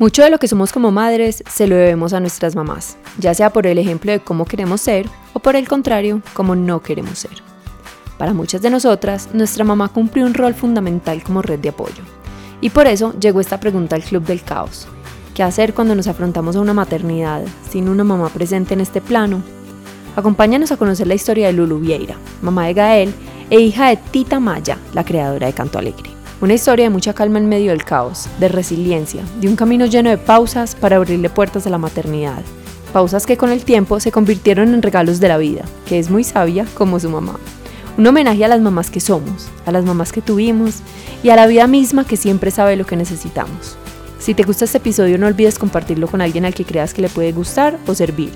Mucho de lo que somos como madres se lo debemos a nuestras mamás, ya sea por el ejemplo de cómo queremos ser o por el contrario, cómo no queremos ser. Para muchas de nosotras, nuestra mamá cumplió un rol fundamental como red de apoyo. Y por eso llegó esta pregunta al Club del Caos. ¿Qué hacer cuando nos afrontamos a una maternidad sin una mamá presente en este plano? Acompáñanos a conocer la historia de Lulu Vieira, mamá de Gael e hija de Tita Maya, la creadora de Canto Alegre. Una historia de mucha calma en medio del caos, de resiliencia, de un camino lleno de pausas para abrirle puertas a la maternidad. Pausas que con el tiempo se convirtieron en regalos de la vida, que es muy sabia como su mamá. Un homenaje a las mamás que somos, a las mamás que tuvimos y a la vida misma que siempre sabe lo que necesitamos. Si te gusta este episodio no olvides compartirlo con alguien al que creas que le puede gustar o servir.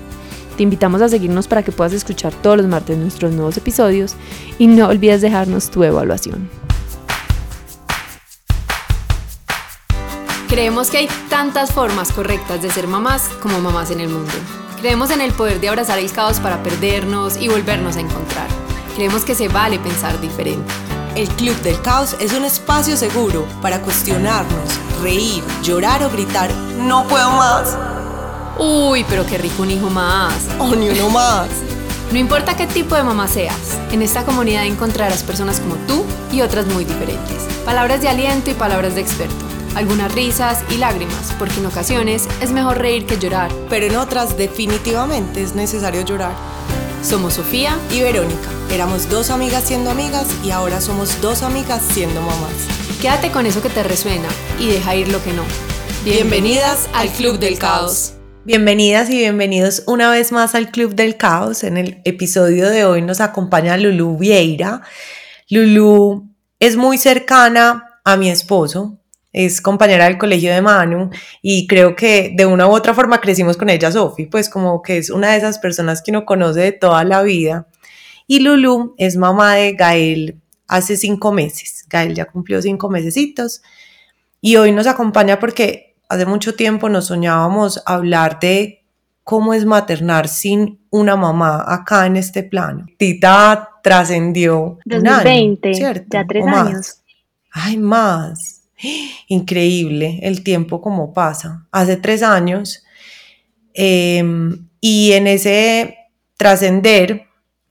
Te invitamos a seguirnos para que puedas escuchar todos los martes nuestros nuevos episodios y no olvides dejarnos tu evaluación. Creemos que hay tantas formas correctas de ser mamás como mamás en el mundo. Creemos en el poder de abrazar el caos para perdernos y volvernos a encontrar. Creemos que se vale pensar diferente. El Club del Caos es un espacio seguro para cuestionarnos, reír, llorar o gritar, no puedo más. Uy, pero qué rico un hijo más. O ni uno más. No importa qué tipo de mamá seas, en esta comunidad encontrarás personas como tú y otras muy diferentes. Palabras de aliento y palabras de experto algunas risas y lágrimas, porque en ocasiones es mejor reír que llorar. Pero en otras definitivamente es necesario llorar. Somos Sofía y Verónica. Éramos dos amigas siendo amigas y ahora somos dos amigas siendo mamás. Quédate con eso que te resuena y deja ir lo que no. Bienvenidas al Club del Caos. Bienvenidas y bienvenidos una vez más al Club del Caos. En el episodio de hoy nos acompaña Lulu Vieira. Lulu es muy cercana a mi esposo, es compañera del colegio de Manu y creo que de una u otra forma crecimos con ella, Sofi, pues como que es una de esas personas que uno conoce de toda la vida. Y Lulu es mamá de Gael hace cinco meses. Gael ya cumplió cinco mesecitos y hoy nos acompaña porque hace mucho tiempo nos soñábamos hablar de cómo es maternar sin una mamá acá en este plano. Tita trascendió. 2020, ¿cierto? ya tres años. Ay, más. Increíble el tiempo como pasa. Hace tres años em, y en ese trascender,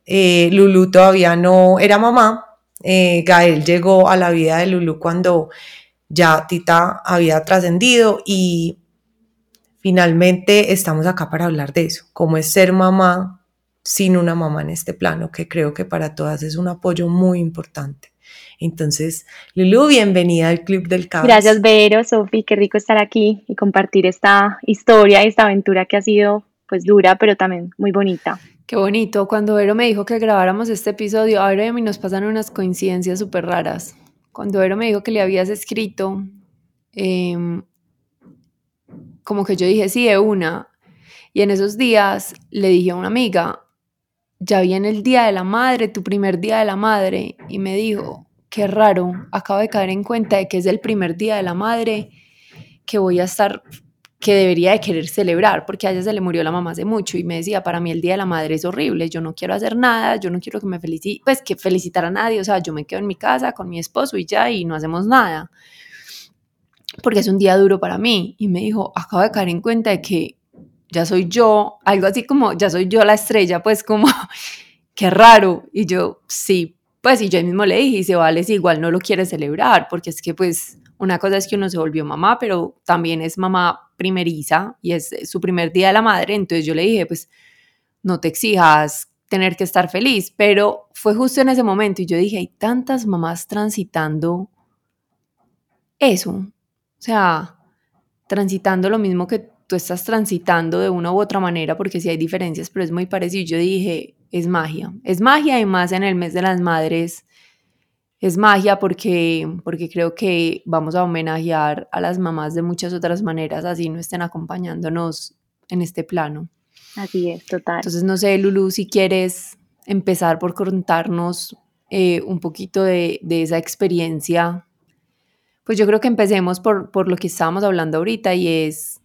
eh, Lulu todavía no era mamá. Eh, Gael llegó a la vida de Lulu cuando ya Tita había trascendido y finalmente estamos acá para hablar de eso, cómo es ser mamá sin una mamá en este plano, que creo que para todas es un apoyo muy importante. Entonces, Lulu, bienvenida al Club del Caos. Gracias, Vero, Sofi, qué rico estar aquí y compartir esta historia, esta aventura que ha sido pues dura, pero también muy bonita. Qué bonito. Cuando Vero me dijo que grabáramos este episodio, a Vero y a mí nos pasan unas coincidencias súper raras. Cuando Vero me dijo que le habías escrito, em, como que yo dije, sí, de una. Y en esos días le dije a una amiga, ya viene el Día de la Madre, tu primer Día de la Madre. Y me dijo, qué raro, acabo de caer en cuenta de que es el primer día de la madre que voy a estar, que debería de querer celebrar, porque a ella se le murió la mamá hace mucho y me decía, para mí el día de la madre es horrible, yo no quiero hacer nada, yo no quiero que me felicite, pues que felicitar a nadie, o sea, yo me quedo en mi casa con mi esposo y ya, y no hacemos nada, porque es un día duro para mí. Y me dijo, acabo de caer en cuenta de que ya soy yo, algo así como, ya soy yo la estrella, pues como, qué raro. Y yo, sí, pues y yo mismo le dije, se vale si igual no lo quiere celebrar, porque es que pues una cosa es que uno se volvió mamá, pero también es mamá primeriza y es su primer día de la madre, entonces yo le dije, pues no te exijas tener que estar feliz, pero fue justo en ese momento y yo dije, hay tantas mamás transitando eso, o sea, transitando lo mismo que tú estás transitando de una u otra manera, porque sí hay diferencias, pero es muy parecido. Yo dije, es magia. Es magia y más en el mes de las madres. Es magia porque, porque creo que vamos a homenajear a las mamás de muchas otras maneras, así no estén acompañándonos en este plano. Así es, total. Entonces, no sé, Lulu, si quieres empezar por contarnos eh, un poquito de, de, esa experiencia, pues yo creo que empecemos por, por lo que estábamos hablando ahorita y es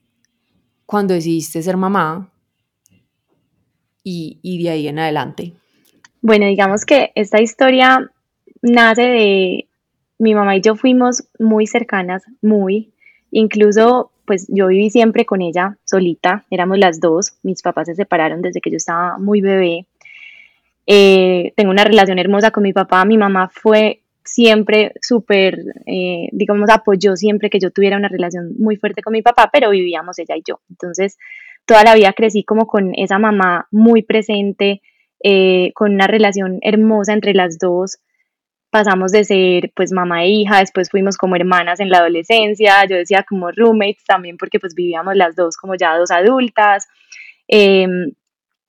cuando decidiste ser mamá, y, de ahí en adelante? Bueno, digamos que esta historia nace de mi mamá y yo fuimos muy cercanas, muy, incluso pues yo viví siempre con ella solita, éramos las dos, mis papás se separaron desde que yo estaba muy bebé. Eh, tengo una relación hermosa con mi papá, mi mamá fue siempre súper, eh, digamos, apoyó siempre que yo tuviera una relación muy fuerte con mi papá, pero vivíamos ella y yo. Entonces, toda la vida crecí como con esa mamá muy presente, eh, con una relación hermosa entre las dos. Pasamos de ser pues mamá e hija, después fuimos como hermanas en la adolescencia, yo decía como roommates también porque pues vivíamos las dos como ya dos adultas. Em,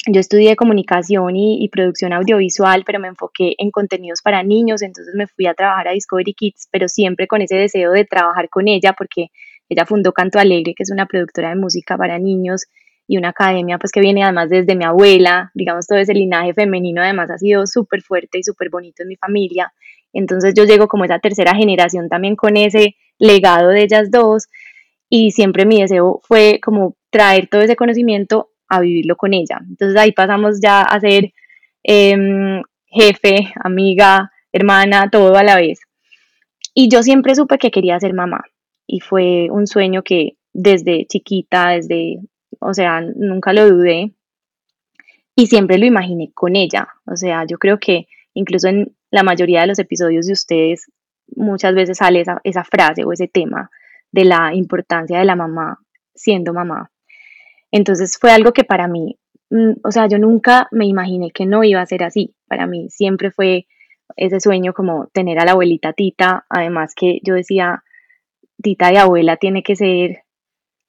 yo estudié comunicación y, producción audiovisual, pero me enfoqué en contenidos para niños, entonces me fui a trabajar a Discovery Kids, pero siempre con ese deseo de trabajar con ella, porque ella fundó Canto Alegre, que es una productora de música para niños y una academia pues que viene además desde mi abuela, digamos todo ese linaje femenino además ha sido súper fuerte y súper bonito en mi familia, entonces yo llego como esa tercera generación también con ese legado de ellas dos y siempre mi deseo fue como traer todo ese conocimiento a vivirlo con ella. Entonces ahí pasamos ya a ser em, jefe, amiga, hermana, todo a la vez. Y yo siempre supe que quería ser mamá y fue un sueño que desde chiquita, desde, o sea, nunca lo dudé y siempre lo imaginé con ella. O sea, yo creo que incluso en la mayoría de los episodios de ustedes muchas veces sale esa, esa frase o ese tema de la importancia de la mamá siendo mamá. Entonces fue algo que para mí, mm, o sea, yo nunca me imaginé que no iba a ser así. Para mí siempre fue ese sueño como tener a la abuelita Tita, además que yo decía, Tita y abuela tiene que ser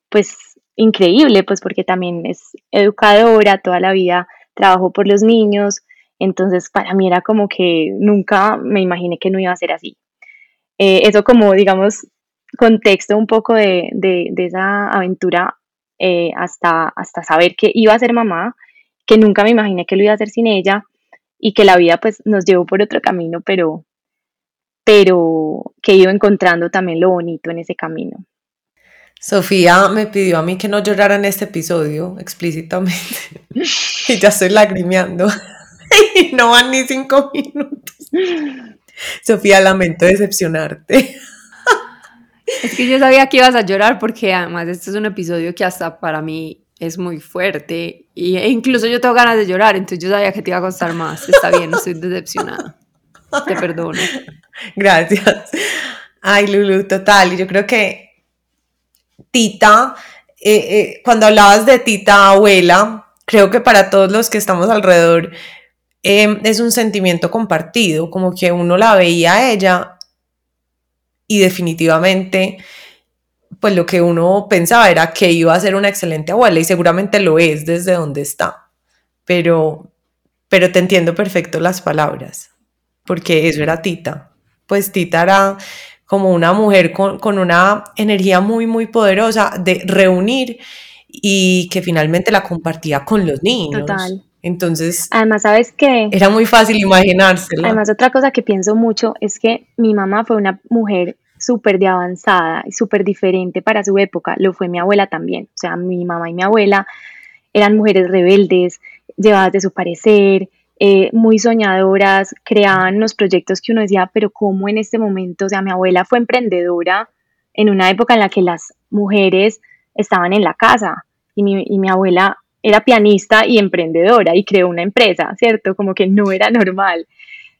pues increíble, pues porque también es educadora, toda la vida trabajó por los niños, entonces para mí era como que nunca me imaginé que no iba a ser así. Eh, eso como, digamos, contexto un poco de, de, esa aventura eh, hasta, hasta saber que iba a ser mamá, que nunca me imaginé que lo iba a hacer sin ella y que la vida pues nos llevó por otro camino, pero, pero que he encontrando también lo bonito en ese camino. Sofía me pidió a mí que no llorara en este episodio explícitamente y ya estoy lagrimeando y no van ni cinco minutos. Sofía, lamento decepcionarte. Es que yo sabía que ibas a llorar porque además este es un episodio que hasta para mí es muy fuerte y, e incluso yo tengo ganas de llorar, entonces yo sabía que te iba a costar más. Está bien, estoy decepcionada. Te perdono. Gracias. Ay, Lulu, total. Y yo creo que Tita, eh, eh, cuando hablabas de Tita abuela, creo que para todos los que estamos alrededor eh, es un sentimiento compartido, como que uno la veía a ella y definitivamente pues lo que uno pensaba era que iba a ser una excelente abuela y seguramente lo es desde donde está, pero, pero te entiendo perfecto las palabras, porque eso era Tita, pues Tita era como una mujer con, con una energía muy, muy poderosa de reunir y que finalmente la compartía con los niños. Total. Entonces, además, ¿sabes qué? Era muy fácil imaginárselo. Además, otra cosa que pienso mucho es que mi mamá fue una mujer súper de avanzada y súper diferente para su época. Lo fue mi abuela también. O sea, mi mamá y mi abuela eran mujeres rebeldes, llevadas de su parecer, eh, muy soñadoras, creaban los proyectos que uno decía, pero ¿cómo en este momento? O sea, mi abuela fue emprendedora en una época en la que las mujeres estaban en la casa y mi, y mi abuela era pianista y emprendedora y creó una empresa, ¿cierto? Como que no era normal.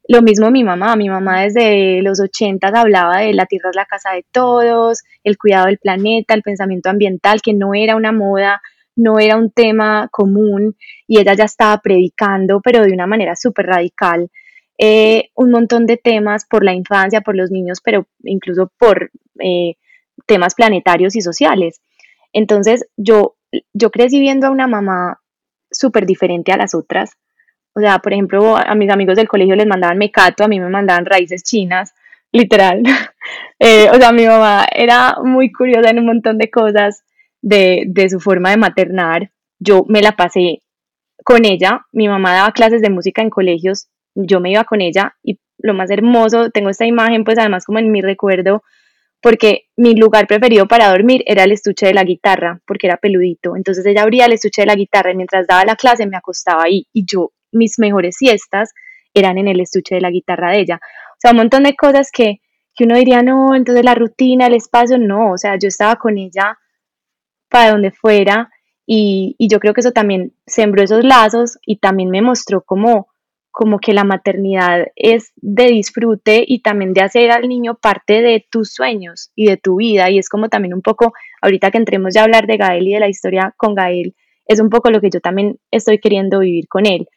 Lo mismo mi mamá, mi mamá desde los 80 hablaba de la tierra es la casa de todos, el cuidado del planeta, el pensamiento ambiental, que no era una moda, no era un tema común y ella ya estaba predicando, pero de una manera súper radical, eh, un montón de temas por la infancia, por los niños, pero incluso por eh, temas planetarios y sociales. Entonces yo, yo crecí viendo a una mamá súper diferente a las otras, o sea, por ejemplo, a mis amigos del colegio les mandaban mecato, a mí me mandaban raíces chinas, literal. Eh, o sea, mi mamá era muy curiosa en un montón de cosas de, de su forma de maternar. Yo me la pasé con ella. Mi mamá daba clases de música en colegios, yo me iba con ella y lo más hermoso, tengo esta imagen pues además como en mi recuerdo, porque mi lugar preferido para dormir era el estuche de la guitarra, porque era peludito. Entonces ella abría el estuche de la guitarra y mientras daba la clase me acostaba ahí y yo mis mejores siestas eran en el estuche de la guitarra de ella. O sea, un montón de cosas que, que uno diría, no, entonces la rutina, el espacio, no, o sea, yo estaba con ella para donde fuera y, yo creo que eso también sembró esos lazos y también me mostró como, como que la maternidad es de disfrute y también de hacer al niño parte de tus sueños y de tu vida y es como también un poco, ahorita que entremos ya a hablar de Gael y de la historia con Gael, es un poco lo que yo también estoy queriendo vivir con él.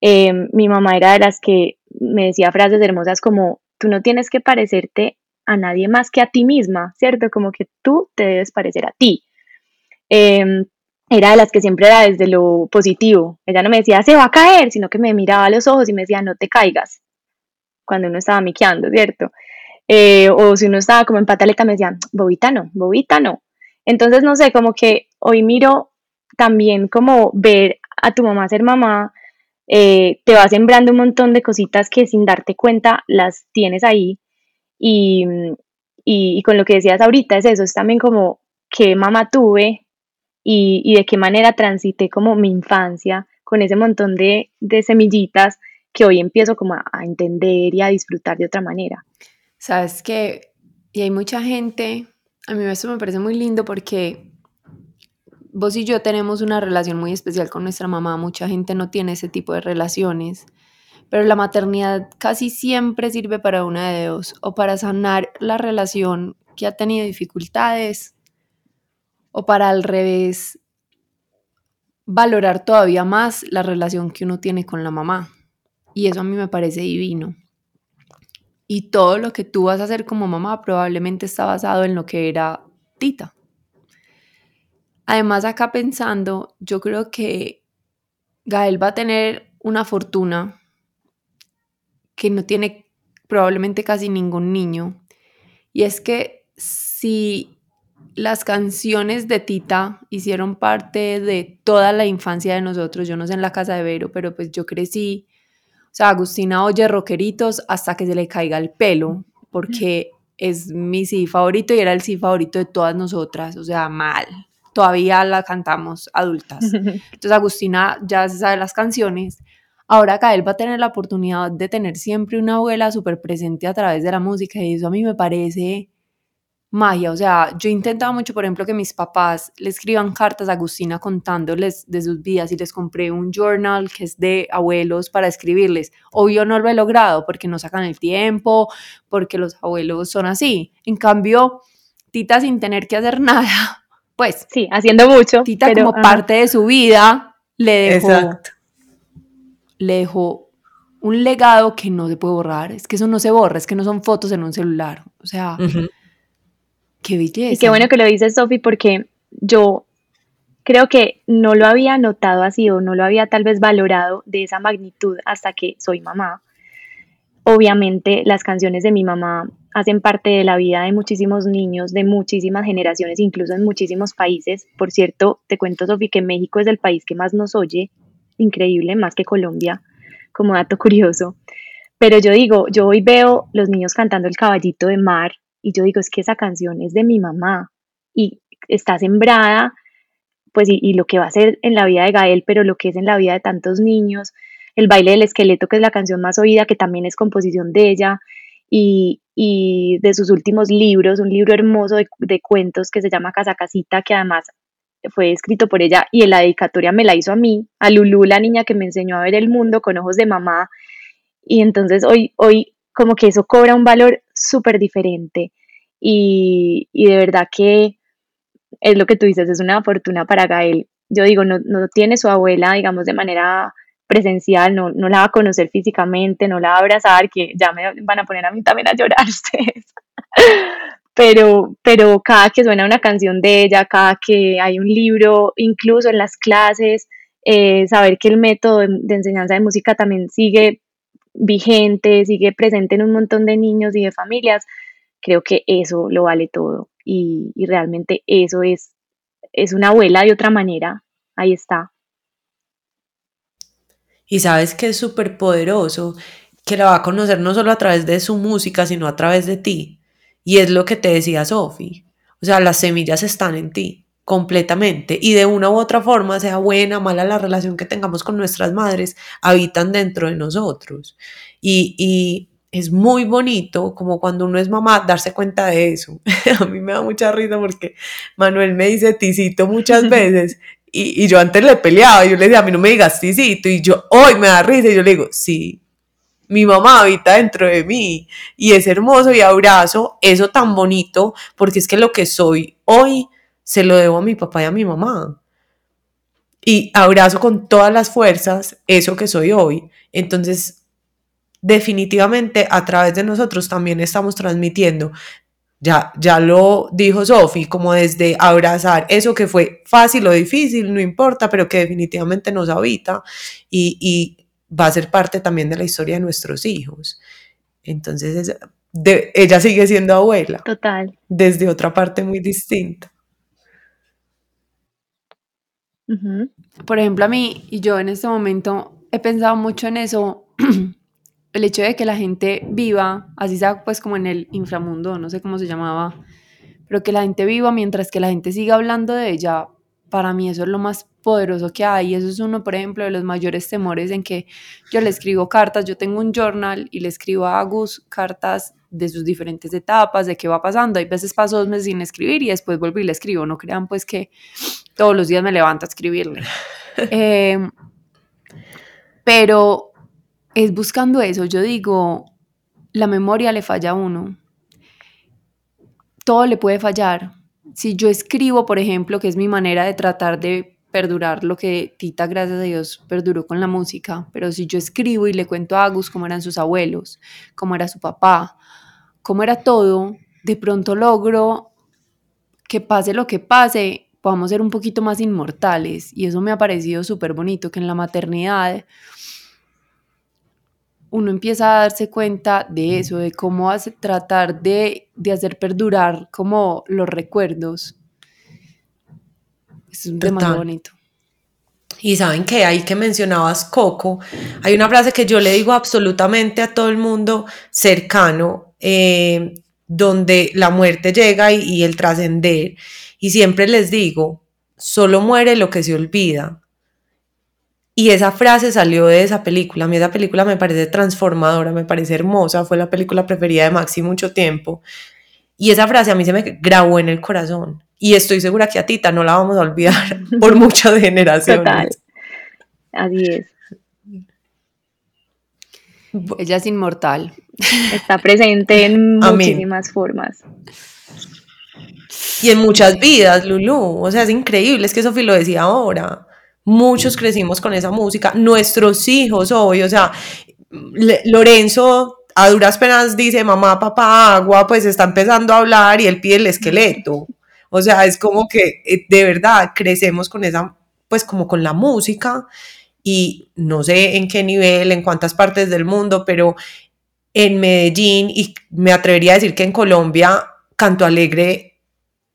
Eh, mi mamá era de las que me decía frases hermosas como, tú no tienes que parecerte a nadie más que a ti misma, ¿cierto? Como que tú te debes parecer a ti. Em, era de las que siempre era desde lo positivo. Ella no me decía, se va a caer, sino que me miraba a los ojos y me decía, no te caigas, cuando uno estaba miqueando, ¿cierto? Eh, o si uno estaba como en pataleta, me decía, bobita no, bobita no. Entonces, no sé, como que hoy miro también como ver a tu mamá ser mamá, eh, te va sembrando un montón de cositas que sin darte cuenta las tienes ahí. Y, y, con lo que decías ahorita es eso, es también como qué mamá tuve y, de qué manera transité como mi infancia con ese montón de, de semillitas que hoy empiezo como a, a, entender y a disfrutar de otra manera. Sabes que, y hay mucha gente, a mí eso me parece muy lindo porque vos y yo tenemos una relación muy especial con nuestra mamá, mucha gente no tiene ese tipo de relaciones, pero la maternidad casi siempre sirve para una de dos, o para sanar la relación que ha tenido dificultades, o para al revés valorar todavía más la relación que uno tiene con la mamá. Y eso a mí me parece divino. Y todo lo que tú vas a hacer como mamá probablemente está basado en lo que era Tita. Además, acá pensando, yo creo que Gael va a tener una fortuna que no tiene probablemente casi ningún niño. Y es que si las canciones de Tita hicieron parte de toda la infancia de nosotros, yo no sé en la casa de Vero, pero pues yo crecí, o sea, Agustina oye rockeritos hasta que se le caiga el pelo, porque es mi sí favorito y era el sí favorito de todas nosotras, o sea, mal todavía la cantamos adultas. Entonces Agustina ya se sabe las canciones. Ahora Gael va a tener la oportunidad de tener siempre una abuela súper presente a través de la música y eso a mí me parece magia. O sea, yo intentaba mucho, por ejemplo, que mis papás le escriban cartas a Agustina contándoles de sus vidas y les compré un journal que es de abuelos para escribirles. Obvio no lo he logrado porque no sacan el tiempo, porque los abuelos son así. En cambio, Tita sin tener que hacer nada, pues. Sí, haciendo mucho. Tita como parte de su vida le dejó, le dejó un legado que no se puede borrar. Es que eso no se borra, es que no son fotos en un celular. O sea, qué belleza. Y qué bueno que lo dices, Sofi, porque yo creo que no lo había notado así o no lo había tal vez valorado de esa magnitud hasta que soy mamá. Obviamente las canciones de mi mamá hacen parte de la vida de muchísimos niños, de muchísimas generaciones, incluso en muchísimos países. Por cierto, te cuento, Sofi, que México es el país que más nos oye, increíble, más que Colombia, como dato curioso. Pero yo digo, yo hoy veo los niños cantando el caballito de mar y yo digo, es que esa canción es de mi mamá y está sembrada, pues, y, lo que va a ser en la vida de Gael, pero lo que es en la vida de tantos niños, el baile del esqueleto, que es la canción más oída, que también es composición de ella, y, y de sus últimos libros, un libro hermoso de, de, cuentos que se llama Casa Casita, que además fue escrito por ella y en la dedicatoria me la hizo a mí, a Lulu, la niña que me enseñó a ver el mundo con ojos de mamá. Y entonces hoy, hoy como que eso cobra un valor súper diferente. Y, y, de verdad que es lo que tú dices, es una fortuna para Gael. Yo digo, no, no tiene su abuela, digamos, de manera presencial, no, no la va a conocer físicamente, no la va a abrazar, que ya me van a poner a mí también a llorar ustedes. pero, pero cada que suena una canción de ella, cada que hay un libro, incluso en las clases, eh, saber que el método de, de, enseñanza de música también sigue vigente, sigue presente en un montón de niños y de familias, creo que eso lo vale todo. Y, realmente eso es, es una abuela de otra manera. Ahí está. Y sabes que es súper poderoso, que la va a conocer no solo a través de su música, sino a través de ti. Y es lo que te decía Sofi. O sea, las semillas están en ti, completamente. Y de una u otra forma, sea buena, mala la relación que tengamos con nuestras madres, habitan dentro de nosotros. Y, y es muy bonito, como cuando uno es mamá, darse cuenta de eso. a mí me da mucha risa porque Manuel me dice tisito muchas veces y, y, yo antes le peleaba, yo le decía, a mí no me digas tisito y yo hoy me da risa y yo le digo, sí, mi mamá habita dentro de mí y es hermoso y abrazo eso tan bonito porque es que lo que soy hoy se lo debo a mi papá y a mi mamá. Y abrazo con todas las fuerzas eso que soy hoy. Entonces, definitivamente a través de nosotros también estamos transmitiendo. Ya, ya lo dijo Sofi, como desde abrazar eso que fue fácil o difícil, no importa, pero que definitivamente nos habita y, y va a ser parte también de la historia de nuestros hijos. Entonces, ella sigue siendo abuela. Total. Desde otra parte muy distinta. Por ejemplo, a mí, y yo en este momento he pensado mucho en eso, el hecho de que la gente viva, así sea pues como en el inframundo, no sé cómo se llamaba, pero que la gente viva mientras que la gente siga hablando de ella, para mí eso es lo más poderoso que hay. Eso es uno, por ejemplo, de los mayores temores en que yo le escribo cartas, yo tengo un journal y le escribo a Agus cartas de sus diferentes etapas, de qué va pasando. Hay veces paso dos meses sin escribir y después vuelvo y le escribo. No crean pues que todos los días me levanto a escribirle. Em, pero es buscando eso. Yo digo, la memoria le falla a uno. Todo le puede fallar. Si yo escribo, por ejemplo, que es mi manera de tratar de perdurar lo que Tita, gracias a Dios, perduró con la música, pero si yo escribo y le cuento a Agus cómo eran sus abuelos, cómo era su papá, cómo era todo, de pronto logro que pase lo que pase, podamos ser un poquito más inmortales. Y eso me ha parecido súper bonito, que en la maternidad uno empieza a darse cuenta de eso, de cómo hace, tratar de, de, hacer perdurar como los recuerdos. Es un tema bonito. Y saben que ahí que mencionabas Coco, hay una frase que yo le digo absolutamente a todo el mundo cercano, eh, donde la muerte llega y, y el trascender. Y siempre les digo, solo muere lo que se olvida. Y esa frase salió de esa película. A mí esa película me parece transformadora, me parece hermosa, fue la película preferida de Maxi mucho tiempo. Y esa frase a mí se me grabó en el corazón. Y estoy segura que a Tita no la vamos a olvidar por muchas generaciones. Total. Así es. Ella es inmortal. Está presente en muchísimas formas. Y en muchas vidas, Lulu. O sea, es increíble, es que Sofi lo decía ahora. Muchos crecimos con esa música, nuestros hijos hoy, o sea, Lorenzo a duras penas dice mamá, papá, agua, pues está empezando a hablar y él pide el esqueleto. O sea, es como que eh, de verdad crecemos con esa, pues como con la música y no sé en qué nivel, en cuántas partes del mundo, pero en Medellín y me atrevería a decir que en Colombia, Canto Alegre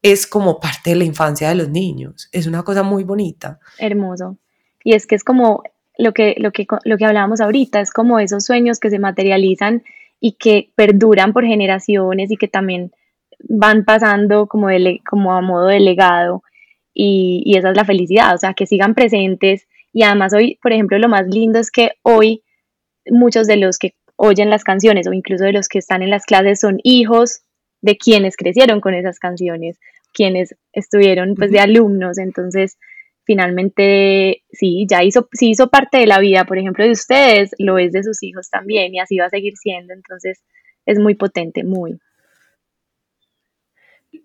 es como parte de la infancia de los niños. Es una cosa muy bonita. Hermoso. Y es que es como lo que, lo que, lo que hablábamos ahorita, es como esos sueños que se materializan y que perduran por generaciones y que también van pasando como, como a modo de legado. Y, y esa es la felicidad, o sea, que sigan presentes. Y además hoy, por ejemplo, lo más lindo es que hoy muchos de los que oyen las canciones o incluso de los que están en las clases son hijos de quienes crecieron con esas canciones, quienes estuvieron pues de alumnos, entonces finalmente sí, ya hizo, sí hizo parte de la vida, por ejemplo, de ustedes, lo es de sus hijos también y así va a seguir siendo, entonces es muy potente, muy.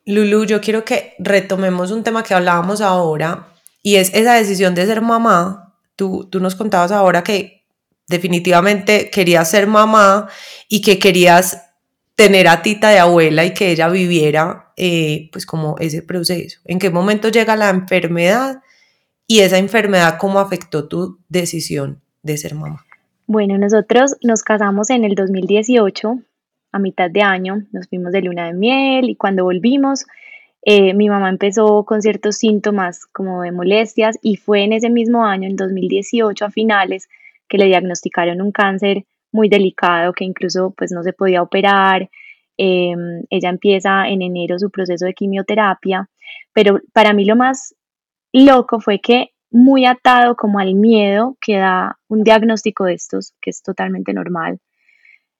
Lulu, yo quiero que retomemos un tema que hablábamos ahora y es esa decisión de ser mamá. Tú, tú nos contabas ahora que definitivamente querías ser mamá y que querías tener a Tita de abuela y que ella viviera eh, pues como ese proceso. ¿En qué momento llega la enfermedad y esa enfermedad cómo afectó tu decisión de ser mamá? Bueno, nosotros nos casamos en el 2018, a mitad de año, nos fuimos de luna de miel y cuando volvimos, eh, mi mamá empezó con ciertos síntomas como de molestias y fue en ese mismo año, en 2018 a finales, que le diagnosticaron un cáncer muy delicado que incluso pues no se podía operar. Em, ella empieza en enero su proceso de quimioterapia, pero para mí lo más loco fue que muy atado como al miedo que da un diagnóstico de estos, que es totalmente normal,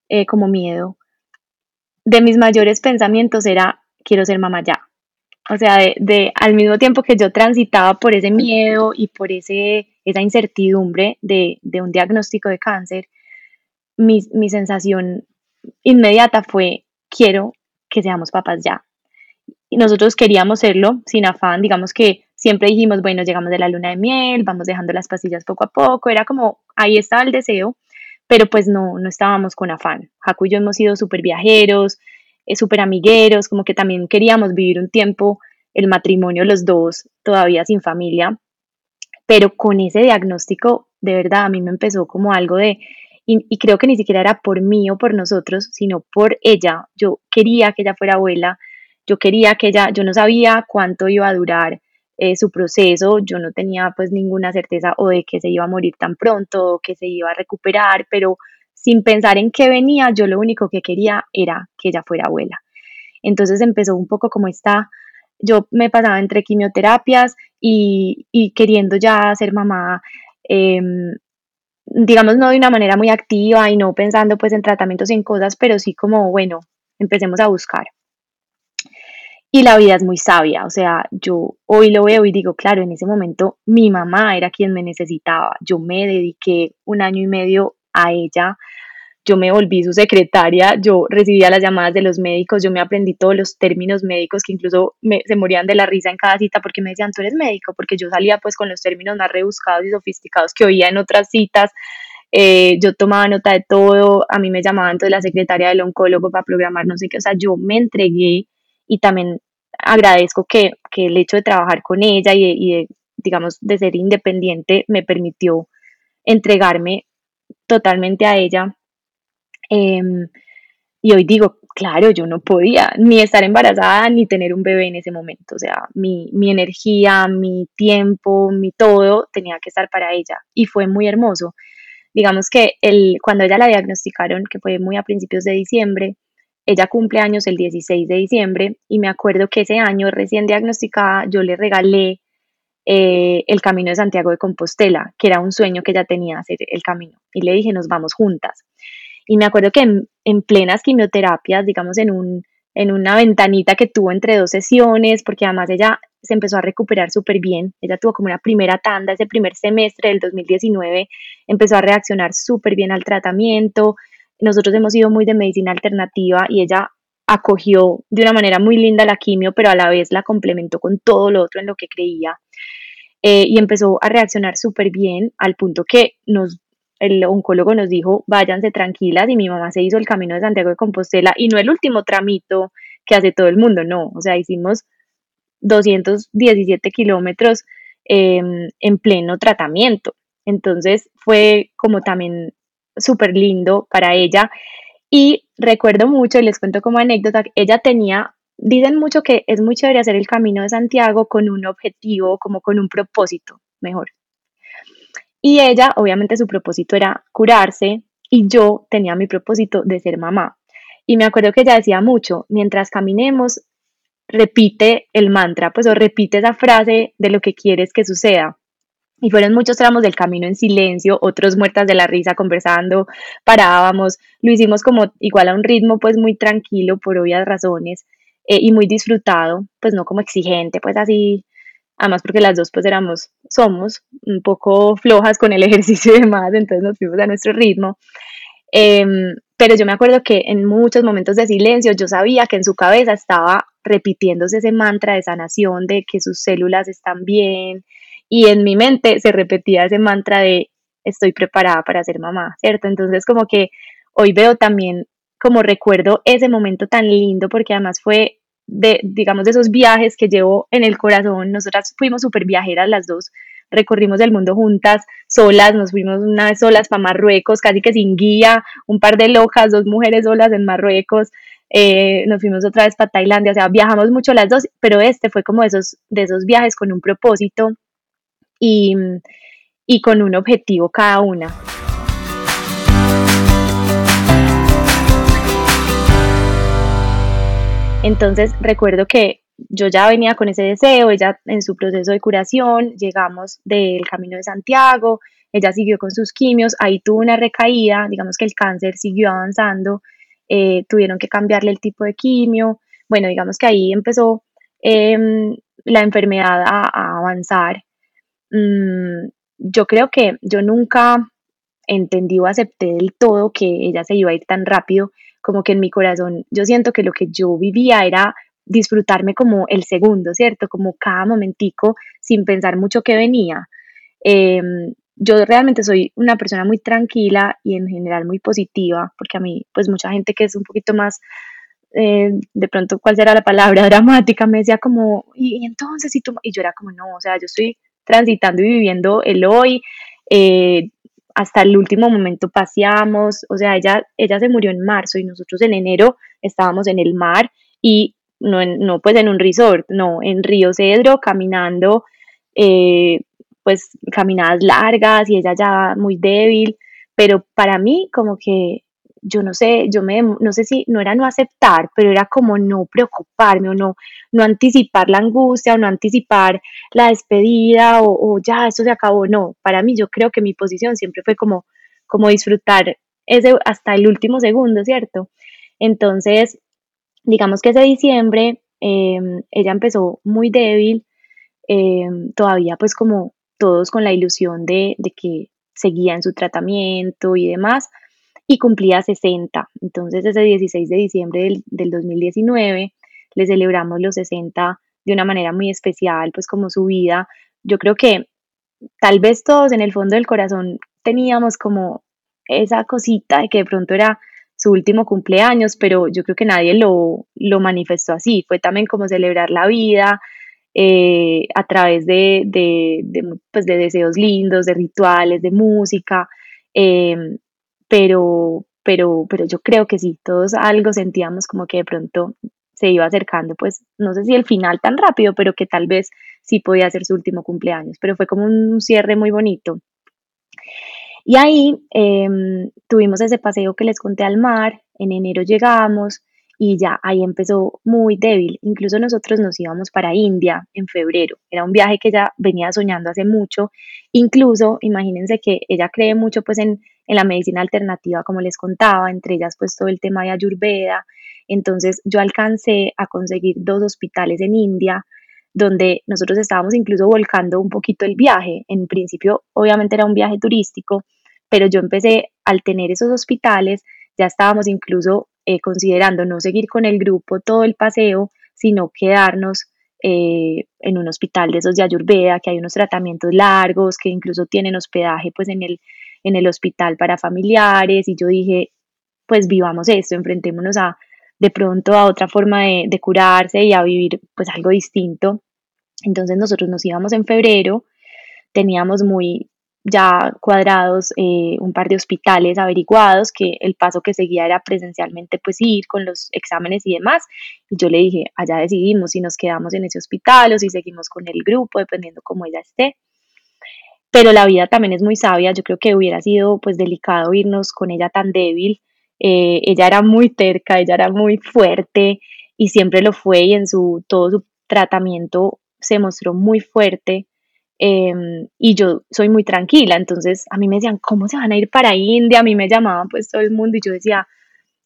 eh, como miedo, de mis mayores pensamientos era, quiero ser mamá ya. O sea, de, al mismo tiempo que yo transitaba por ese miedo y por ese, esa incertidumbre de, un diagnóstico de cáncer, mi, mi sensación inmediata fue, quiero que seamos papás ya. Y nosotros queríamos serlo sin afán, digamos que siempre dijimos, bueno, llegamos de la luna de miel, vamos dejando las pastillas poco a poco, era como, ahí estaba el deseo, pero pues no, no estábamos con afán. Jaco y yo hemos sido súper viajeros, eh, súper amigueros, como que también queríamos vivir un tiempo el matrimonio los dos, todavía sin familia, pero con ese diagnóstico, de verdad, a mí me empezó como algo de, y, y, creo que ni siquiera era por mí o por nosotros, sino por ella. Yo quería que ella fuera abuela, yo quería que ella, yo no sabía cuánto iba a durar eh, su proceso, yo no tenía pues ninguna certeza o de que se iba a morir tan pronto o que se iba a recuperar, pero sin pensar en qué venía, yo lo único que quería era que ella fuera abuela. Entonces empezó un poco como esta, yo me pasaba entre quimioterapias y, queriendo ya ser mamá, em, digamos, no de una manera muy activa y no pensando pues en tratamientos y en cosas, pero sí como, bueno, empecemos a buscar. Y la vida es muy sabia, o sea, yo hoy lo veo y digo, claro, en ese momento mi mamá era quien me necesitaba, yo me dediqué un año y medio a ella, yo me volví su secretaria, yo recibía las llamadas de los médicos, yo me aprendí todos los términos médicos que incluso me, se morían de la risa en cada cita porque me decían, tú eres médico, porque yo salía pues con los términos más rebuscados y sofisticados que oía en otras citas, eh, yo tomaba nota de todo, a mí me llamaban entonces la secretaria del oncólogo para programar no sé qué, o sea, yo me entregué y también agradezco que, el hecho de trabajar con ella y, de, digamos, de ser independiente me permitió entregarme totalmente a ella. Em, y hoy digo, claro, yo no podía ni estar embarazada ni tener un bebé en ese momento. O sea, mi, mi energía, mi tiempo, mi todo tenía que estar para ella. Y fue muy hermoso. Digamos que el, cuando ella la diagnosticaron, que fue muy a principios de diciembre, ella cumple años el 16 de diciembre y me acuerdo que ese año recién diagnosticada yo le regalé eh, el Camino de Santiago de Compostela, que era un sueño que ella tenía hacer el camino. Y le dije, nos vamos juntas. Y me acuerdo que en, plenas quimioterapias, digamos en, un, en una ventanita que tuvo entre dos sesiones, porque además ella se empezó a recuperar súper bien. Ella tuvo como una primera tanda, ese primer semestre del 2019, empezó a reaccionar súper bien al tratamiento, nosotros hemos sido muy de medicina alternativa y ella acogió de una manera muy linda la quimio, pero a la vez la complementó con todo lo otro en lo que creía. Eh, y empezó a reaccionar súper bien al punto que nos, el oncólogo nos dijo, váyanse tranquilas y mi mamá se hizo el camino de Santiago de Compostela y no el último tramito que hace todo el mundo, no, o sea, hicimos 217 kilómetros em, en pleno tratamiento. Entonces fue como también súper lindo para ella. Y recuerdo mucho, y les cuento como anécdota, ella tenía, dicen mucho que es muy chévere hacer el camino de Santiago con un objetivo, como con un propósito, mejor. Y ella, obviamente su propósito era curarse y yo tenía mi propósito de ser mamá. Y me acuerdo que ella decía mucho, mientras caminemos, repite el mantra, pues o repite esa frase de lo que quieres que suceda. Y fueron muchos tramos del camino en silencio, otros muertas de la risa conversando, parábamos, lo hicimos como igual a un ritmo pues muy tranquilo por obvias razones eh, y muy disfrutado, pues no como exigente, pues así, además porque las dos pues éramos, somos un poco flojas con el ejercicio y demás, entonces nos fuimos a nuestro ritmo. Em, pero yo me acuerdo que en muchos momentos de silencio yo sabía que en su cabeza estaba repitiéndose ese mantra de sanación, de que sus células están bien, y en mi mente se repetía ese mantra de estoy preparada para ser mamá, ¿cierto? Entonces como que hoy veo también como recuerdo ese momento tan lindo porque además fue de, digamos, de esos viajes que llevo en el corazón. Nosotras fuimos súper viajeras las dos, recorrimos el mundo juntas, solas, nos fuimos una vez solas para Marruecos, casi que sin guía, un par de locas, dos mujeres solas en Marruecos, eh, nos fuimos otra vez para Tailandia, o sea, viajamos mucho las dos, pero este fue como esos, de esos viajes con un propósito y, y con un objetivo cada una. Entonces recuerdo que yo ya venía con ese deseo, ella en su proceso de curación, llegamos del Camino de Santiago, ella siguió con sus quimios, ahí tuvo una recaída, digamos que el cáncer siguió avanzando, eh, tuvieron que cambiarle el tipo de quimio, bueno, digamos que ahí empezó em, la enfermedad a, avanzar. Mm, yo creo que yo nunca entendí o acepté del todo que ella se iba a ir tan rápido, como que en mi corazón yo siento que lo que yo vivía era disfrutarme como el segundo, ¿cierto? Como cada momentico sin pensar mucho que venía. Em, yo realmente soy una persona muy tranquila y en general muy positiva, porque a mí, pues mucha gente que es un poquito más, eh, de pronto, ¿cuál será la palabra? Dramática, me decía como, y, entonces, y, tú? y yo era como, no, o sea, yo estoy transitando y viviendo el hoy, eh, hasta el último momento paseamos, o sea, ella, ella se murió en marzo y nosotros en enero estábamos en el mar y no, no pues en un resort, no, en Río Cedro, caminando, eh, pues caminadas largas y ella ya muy débil, pero para mí como que yo no sé, yo me, no sé si no era no aceptar, pero era como no preocuparme o no, no anticipar la angustia o no anticipar la despedida o, ya, esto se acabó, no, para mí yo creo que mi posición siempre fue como, como disfrutar ese, hasta el último segundo, ¿cierto? Entonces, digamos que ese diciembre em, ella empezó muy débil, em, todavía pues como todos con la ilusión de, que seguía en su tratamiento y demás, y cumplía 60. Entonces ese 16 de diciembre del, del 2019 le celebramos los 60 de una manera muy especial, pues como su vida. Yo creo que tal vez todos en el fondo del corazón teníamos como esa cosita de que de pronto era su último cumpleaños, pero yo creo que nadie lo, lo manifestó así. Fue también como celebrar la vida eh, a través de, de, pues de, deseos lindos, de rituales, de música, em, pero, pero, pero yo creo que sí, todos algo sentíamos como que de pronto se iba acercando, pues no sé si el final tan rápido, pero que tal vez sí podía ser su último cumpleaños, pero fue como un cierre muy bonito. Y ahí em, tuvimos ese paseo que les conté al mar, en enero llegamos y ya ahí empezó muy débil. Incluso nosotros nos íbamos para India en febrero. Era un viaje que ella venía soñando hace mucho. Incluso, imagínense que ella cree mucho pues en, en la medicina alternativa, como les contaba, entre ellas pues todo el tema de Ayurveda. Entonces yo alcancé a conseguir dos hospitales en India donde nosotros estábamos incluso volcando un poquito el viaje. En principio, obviamente era un viaje turístico, pero yo empecé al tener esos hospitales, ya estábamos incluso eh, considerando no seguir con el grupo todo el paseo, sino quedarnos eh, en un hospital de esos de Ayurveda, que hay unos tratamientos largos, que incluso tienen hospedaje pues en el, en el hospital para familiares, y yo dije, pues vivamos esto, enfrentémonos a de pronto a otra forma de, curarse y a vivir pues algo distinto. Entonces nosotros nos íbamos en febrero, teníamos muy ya cuadrados eh, un par de hospitales averiguados, que el paso que seguía era presencialmente pues ir con los exámenes y demás. Y yo le dije, allá decidimos si nos quedamos en ese hospital o si seguimos con el grupo, dependiendo cómo ella esté. Pero la vida también es muy sabia, yo creo que hubiera sido pues delicado irnos con ella tan débil. Eh, ella era muy terca, ella era muy fuerte y siempre lo fue y en su, todo su tratamiento se mostró muy fuerte Em, y yo soy muy tranquila, entonces a mí me decían, ¿cómo se van a ir para India? A mí me llamaban pues todo el mundo y yo decía,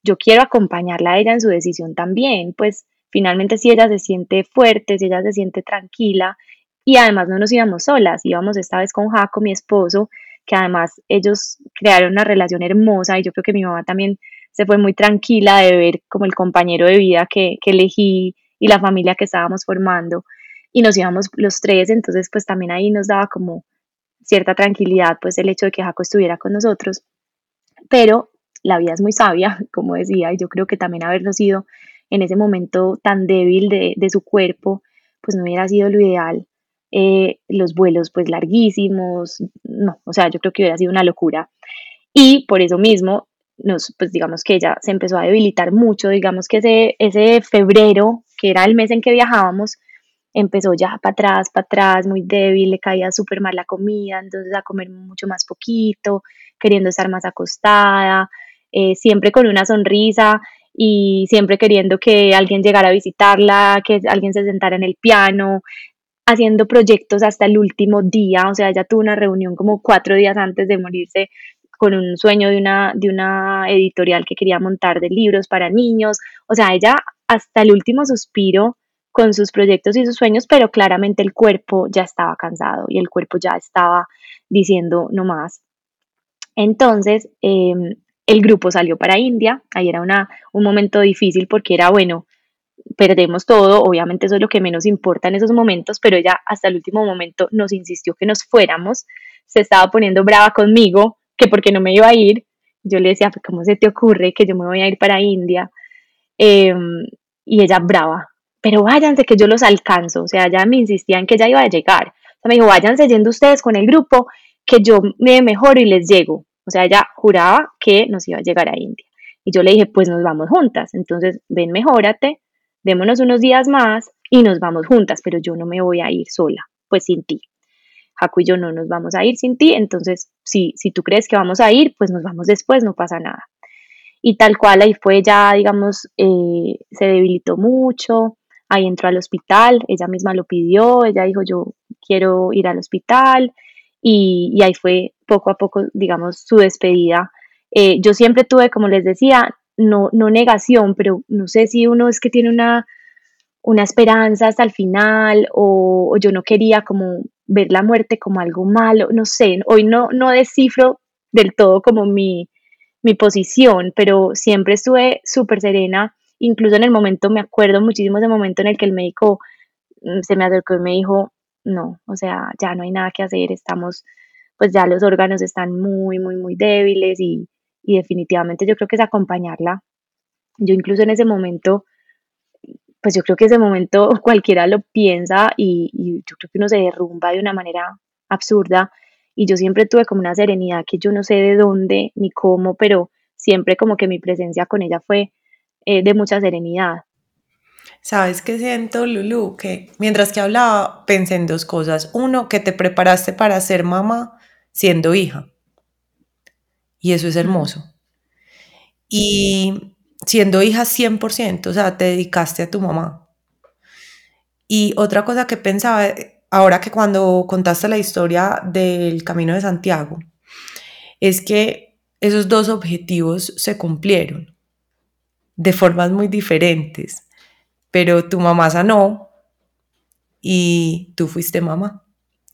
yo quiero acompañarla a ella en su decisión también, pues finalmente si ella se siente fuerte, si ella se siente tranquila y además no nos íbamos solas, íbamos esta vez con Jaco, mi esposo, que además ellos crearon una relación hermosa y yo creo que mi mamá también se fue muy tranquila de ver como el compañero de vida que, elegí y la familia que estábamos formando y nos íbamos los tres, entonces pues también ahí nos daba como cierta tranquilidad pues el hecho de que Jaco estuviera con nosotros, pero la vida es muy sabia, como decía, y yo creo que también habernos ido en ese momento tan débil de, de su cuerpo, pues no hubiera sido lo ideal. Eh, los vuelos pues larguísimos, no, o sea, yo creo que hubiera sido una locura. Y por eso mismo, nos, pues digamos que ella se empezó a debilitar mucho, digamos que ese, ese febrero, que era el mes en que viajábamos, empezó ya para atrás, para atrás, muy débil, le caía súper mal la comida, entonces a comer mucho más poquito, queriendo estar más acostada, eh, siempre con una sonrisa y siempre queriendo que alguien llegara a visitarla, que alguien se sentara en el piano. Haciendo proyectos hasta el último día, o sea, ella tuvo una reunión como cuatro días antes de morirse con un sueño de una, de una editorial que quería montar de libros para niños, o sea, ella hasta el último suspiro con sus proyectos y sus sueños, pero claramente el cuerpo ya estaba cansado y el cuerpo ya estaba diciendo no más. Entonces, em, el grupo salió para India, ahí era una, un momento difícil porque era, bueno, perdemos todo, obviamente eso es lo que menos importa en esos momentos, pero ella hasta el último momento nos insistió que nos fuéramos, se estaba poniendo brava conmigo, que porque no me iba a ir, yo le decía, pues, ¿cómo se te ocurre que yo me voy a ir para India? Em, y ella brava, pero váyanse que yo los alcanzo, o sea, ella me insistía en que ella iba a llegar, o sea, me dijo, váyanse yendo ustedes con el grupo, que yo me mejoro y les llego, o sea, ella juraba que nos iba a llegar a India. Y yo le dije, pues nos vamos juntas, entonces ven, mejórate, démonos unos días más y nos vamos juntas, pero yo no me voy a ir sola, pues sin ti. Jaco y yo no nos vamos a ir sin ti, entonces si, si tú crees que vamos a ir, pues nos vamos después, no pasa nada. Y tal cual ahí fue ya, digamos, eh, se debilitó mucho, ahí entró al hospital, ella misma lo pidió, ella dijo yo quiero ir al hospital y, ahí fue poco a poco, digamos, su despedida. Eh, yo siempre tuve, como les decía, no, no negación, pero no sé si uno es que tiene una, una esperanza hasta el final o, yo no quería como ver la muerte como algo malo, no sé, hoy no, no descifro del todo como mi, mi posición, pero siempre estuve súper serena, incluso en el momento, me acuerdo muchísimo del momento en el que el médico mm, se me acercó y me dijo, no, o sea, ya no hay nada que hacer, estamos, pues ya los órganos están muy, muy, muy débiles y, y definitivamente yo creo que es acompañarla. Yo incluso en ese momento, pues yo creo que ese momento cualquiera lo piensa y, yo creo que uno se derrumba de una manera absurda y yo siempre tuve como una serenidad que yo no sé de dónde ni cómo, pero siempre como que mi presencia con ella fue eh, de mucha serenidad. ¿Sabes qué siento, Lulu? Que mientras que hablaba pensé en dos cosas. Uno, que te preparaste para ser mamá siendo hija. Y eso es hermoso. Y siendo hija 100%, o sea, te dedicaste a tu mamá. Y otra cosa que pensaba, ahora que cuando contaste la historia del Camino de Santiago, es que esos dos objetivos se cumplieron de formas muy diferentes, pero tu mamá sanó y tú fuiste mamá.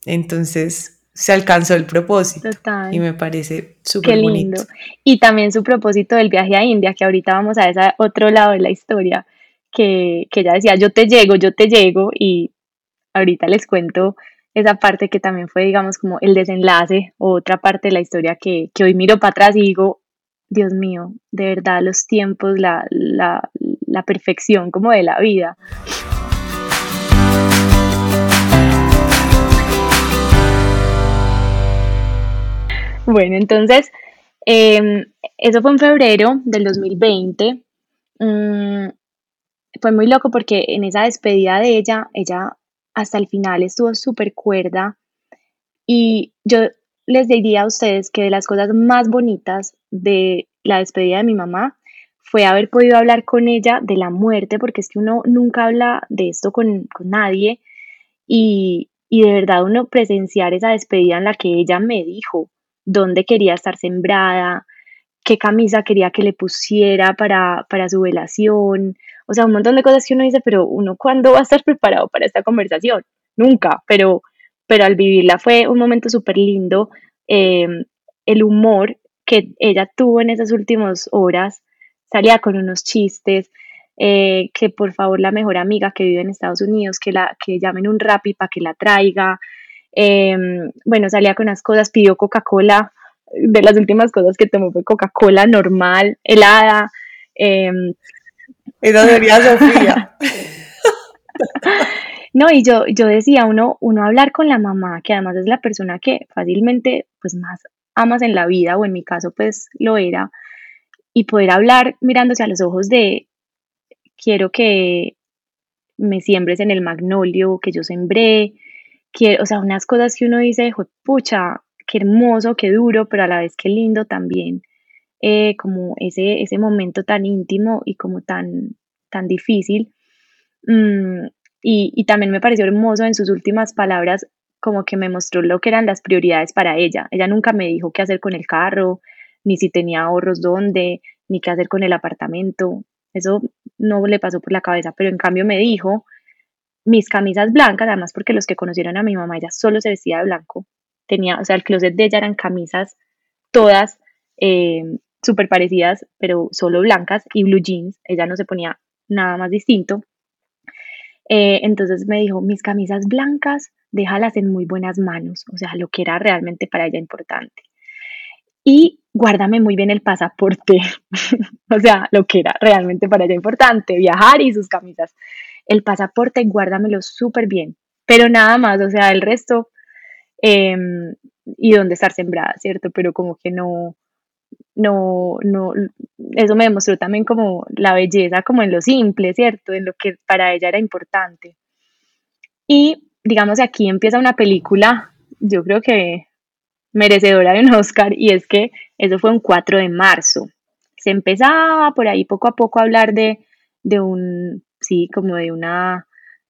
Entonces, se alcanzó el propósito. Total. Y me parece súper lindo. Y también su propósito del viaje a India, que ahorita vamos a ese otro lado de la historia, que, que ella decía, yo te llego, yo te llego, y ahorita les cuento esa parte que también fue, digamos, como el desenlace, otra parte de la historia que, que hoy miro para atrás y digo, Dios mío, de verdad los tiempos, la, la, la perfección como de la vida. Bueno, entonces, em, eso fue en febrero del 2020. Mm, fue muy loco porque en esa despedida de ella, ella hasta el final estuvo súper cuerda. Y yo les diría a ustedes que de las cosas más bonitas de la despedida de mi mamá fue haber podido hablar con ella de la muerte, porque es que uno nunca habla de esto con, con nadie. Y, y de verdad uno presenciar esa despedida en la que ella me dijo, dónde quería estar sembrada, qué camisa quería que le pusiera para, su velación, o sea, un montón de cosas que uno dice, pero uno cuándo va a estar preparado para esta conversación? Nunca, pero, pero al vivirla fue un momento súper lindo. Em, el humor que ella tuvo en esas últimas horas, salía con unos chistes, eh, que por favor la mejor amiga que vive en Estados Unidos, que, la, que llamen un rapi para que la traiga, Em, bueno, salía con unas cosas, pidió Coca-Cola, de las últimas cosas que tomó fue Coca-Cola normal, helada. Eh, Esa sería Sofía. no, y yo, yo decía, uno, uno hablar con la mamá, que además es la persona que fácilmente pues más amas en la vida, o en mi caso pues lo era, y poder hablar mirándose a los ojos de quiero que me siembres en el magnolio que yo sembré, o sea, unas cosas que uno dice, pucha, qué hermoso, qué duro, pero a la vez qué lindo también, eh, como ese, ese momento tan íntimo y como tan, tan difícil. Mm, y, y también me pareció hermoso en sus últimas palabras como que me mostró lo que eran las prioridades para ella. Ella nunca me dijo qué hacer con el carro, ni si tenía ahorros dónde, ni qué hacer con el apartamento. Eso no le pasó por la cabeza, pero en cambio me dijo mis camisas blancas, además porque los que conocieron a mi mamá, ella solo se vestía de blanco. Tenía, o sea, el closet de ella eran camisas todas eh, súper parecidas, pero solo blancas y blue jeans. Ella no se ponía nada más distinto. Eh, entonces me dijo, mis camisas blancas, déjalas en muy buenas manos, o sea, lo que era realmente para ella importante. Y guárdame muy bien el pasaporte, o sea, lo que era realmente para ella importante, viajar y sus camisas. El pasaporte, guárdamelo súper bien, pero nada más, o sea, el resto, em, y dónde estar sembrada, ¿cierto? Pero como que no, no, no, eso me demostró también como la belleza, como en lo simple, ¿cierto? En lo que para ella era importante. Y digamos, aquí empieza una película, yo creo que merecedora de un Oscar, y es que eso fue un 4 de marzo. Se empezaba por ahí poco a poco a hablar de, de un, sí, como de una,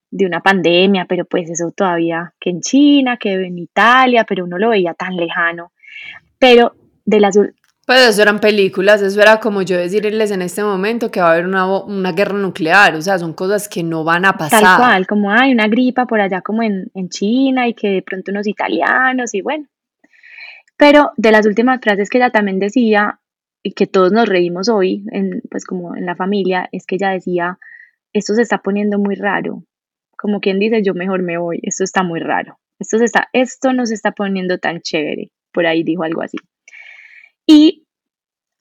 de una pandemia, pero pues eso todavía que en China, que en Italia, pero uno lo veía tan lejano. Pero de las pues eso eran películas, eso era como yo decirles en este momento que va a haber una, una, guerra nuclear, o sea, son cosas que no van a pasar. Tal cual, como hay una gripa por allá como en, en China y que de pronto unos italianos y bueno. Pero de las últimas frases que ella también decía, y que todos nos reímos hoy, en, pues como en la familia, es que ella decía, esto se está poniendo muy raro. Como quien dice, yo mejor me voy, esto está muy raro. Esto, se está, esto no se está poniendo tan chévere. Por ahí dijo algo así. Y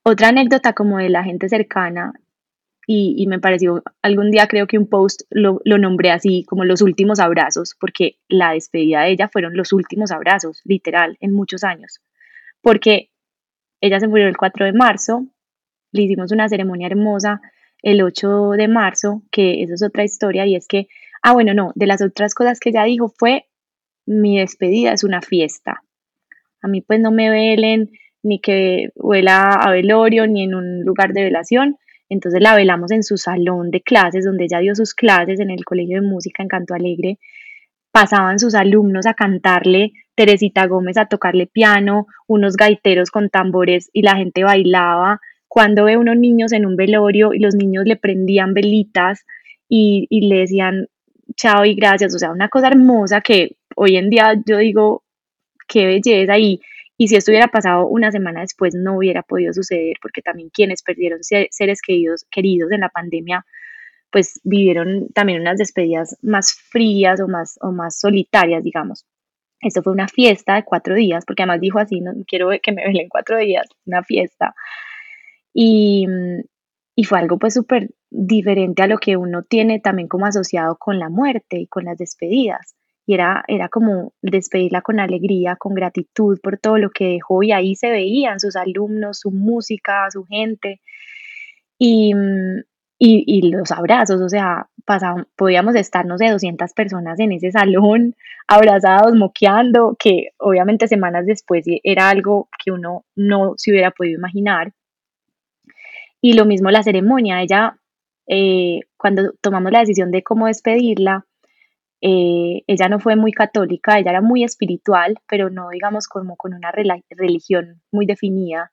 otra anécdota como de la gente cercana, y, me pareció, algún día creo que un post lo, lo, nombré así, como los últimos abrazos, porque la despedida de ella fueron los últimos abrazos, literal, en muchos años. Porque ella se murió el 4 de marzo, le hicimos una ceremonia hermosa el 8 de marzo, que eso es otra historia, y es que, ah, bueno, no, de las otras cosas que ella dijo fue, mi despedida es una fiesta. A mí pues no me velen, ni que huela a velorio, ni en un lugar de velación. Entonces la velamos en su salón de clases, donde ella dio sus clases en el Colegio de Música en Canto Alegre. Pasaban sus alumnos a cantarle, Teresita Gómez a tocarle piano, unos gaiteros con tambores y la gente bailaba. Cuando ve unos niños en un velorio y los niños le prendían velitas y, y le decían chao y gracias, o sea, una cosa hermosa que hoy en día yo digo, qué belleza y y si esto hubiera pasado una semana después, no hubiera podido suceder, porque también quienes perdieron seres queridos, queridos en la pandemia, pues vivieron también unas despedidas más frías o más, o más solitarias, digamos. Esto fue una fiesta de cuatro días, porque además dijo así, no quiero que me velen cuatro días, una fiesta. Y, y fue algo pues súper diferente a lo que uno tiene también como asociado con la muerte y con las despedidas y era, era como despedirla con alegría, con gratitud por todo lo que dejó y ahí se veían sus alumnos, su música, su gente y, y, los abrazos, o sea, pasaban, podíamos estar, no sé, 200 personas en ese salón, abrazados, moqueando, que obviamente semanas después era algo que uno no se hubiera podido imaginar. Y lo mismo la ceremonia, ella, eh, cuando tomamos la decisión de cómo despedirla, eh, ella no fue muy católica, ella era muy espiritual, pero no digamos como con una religión muy definida.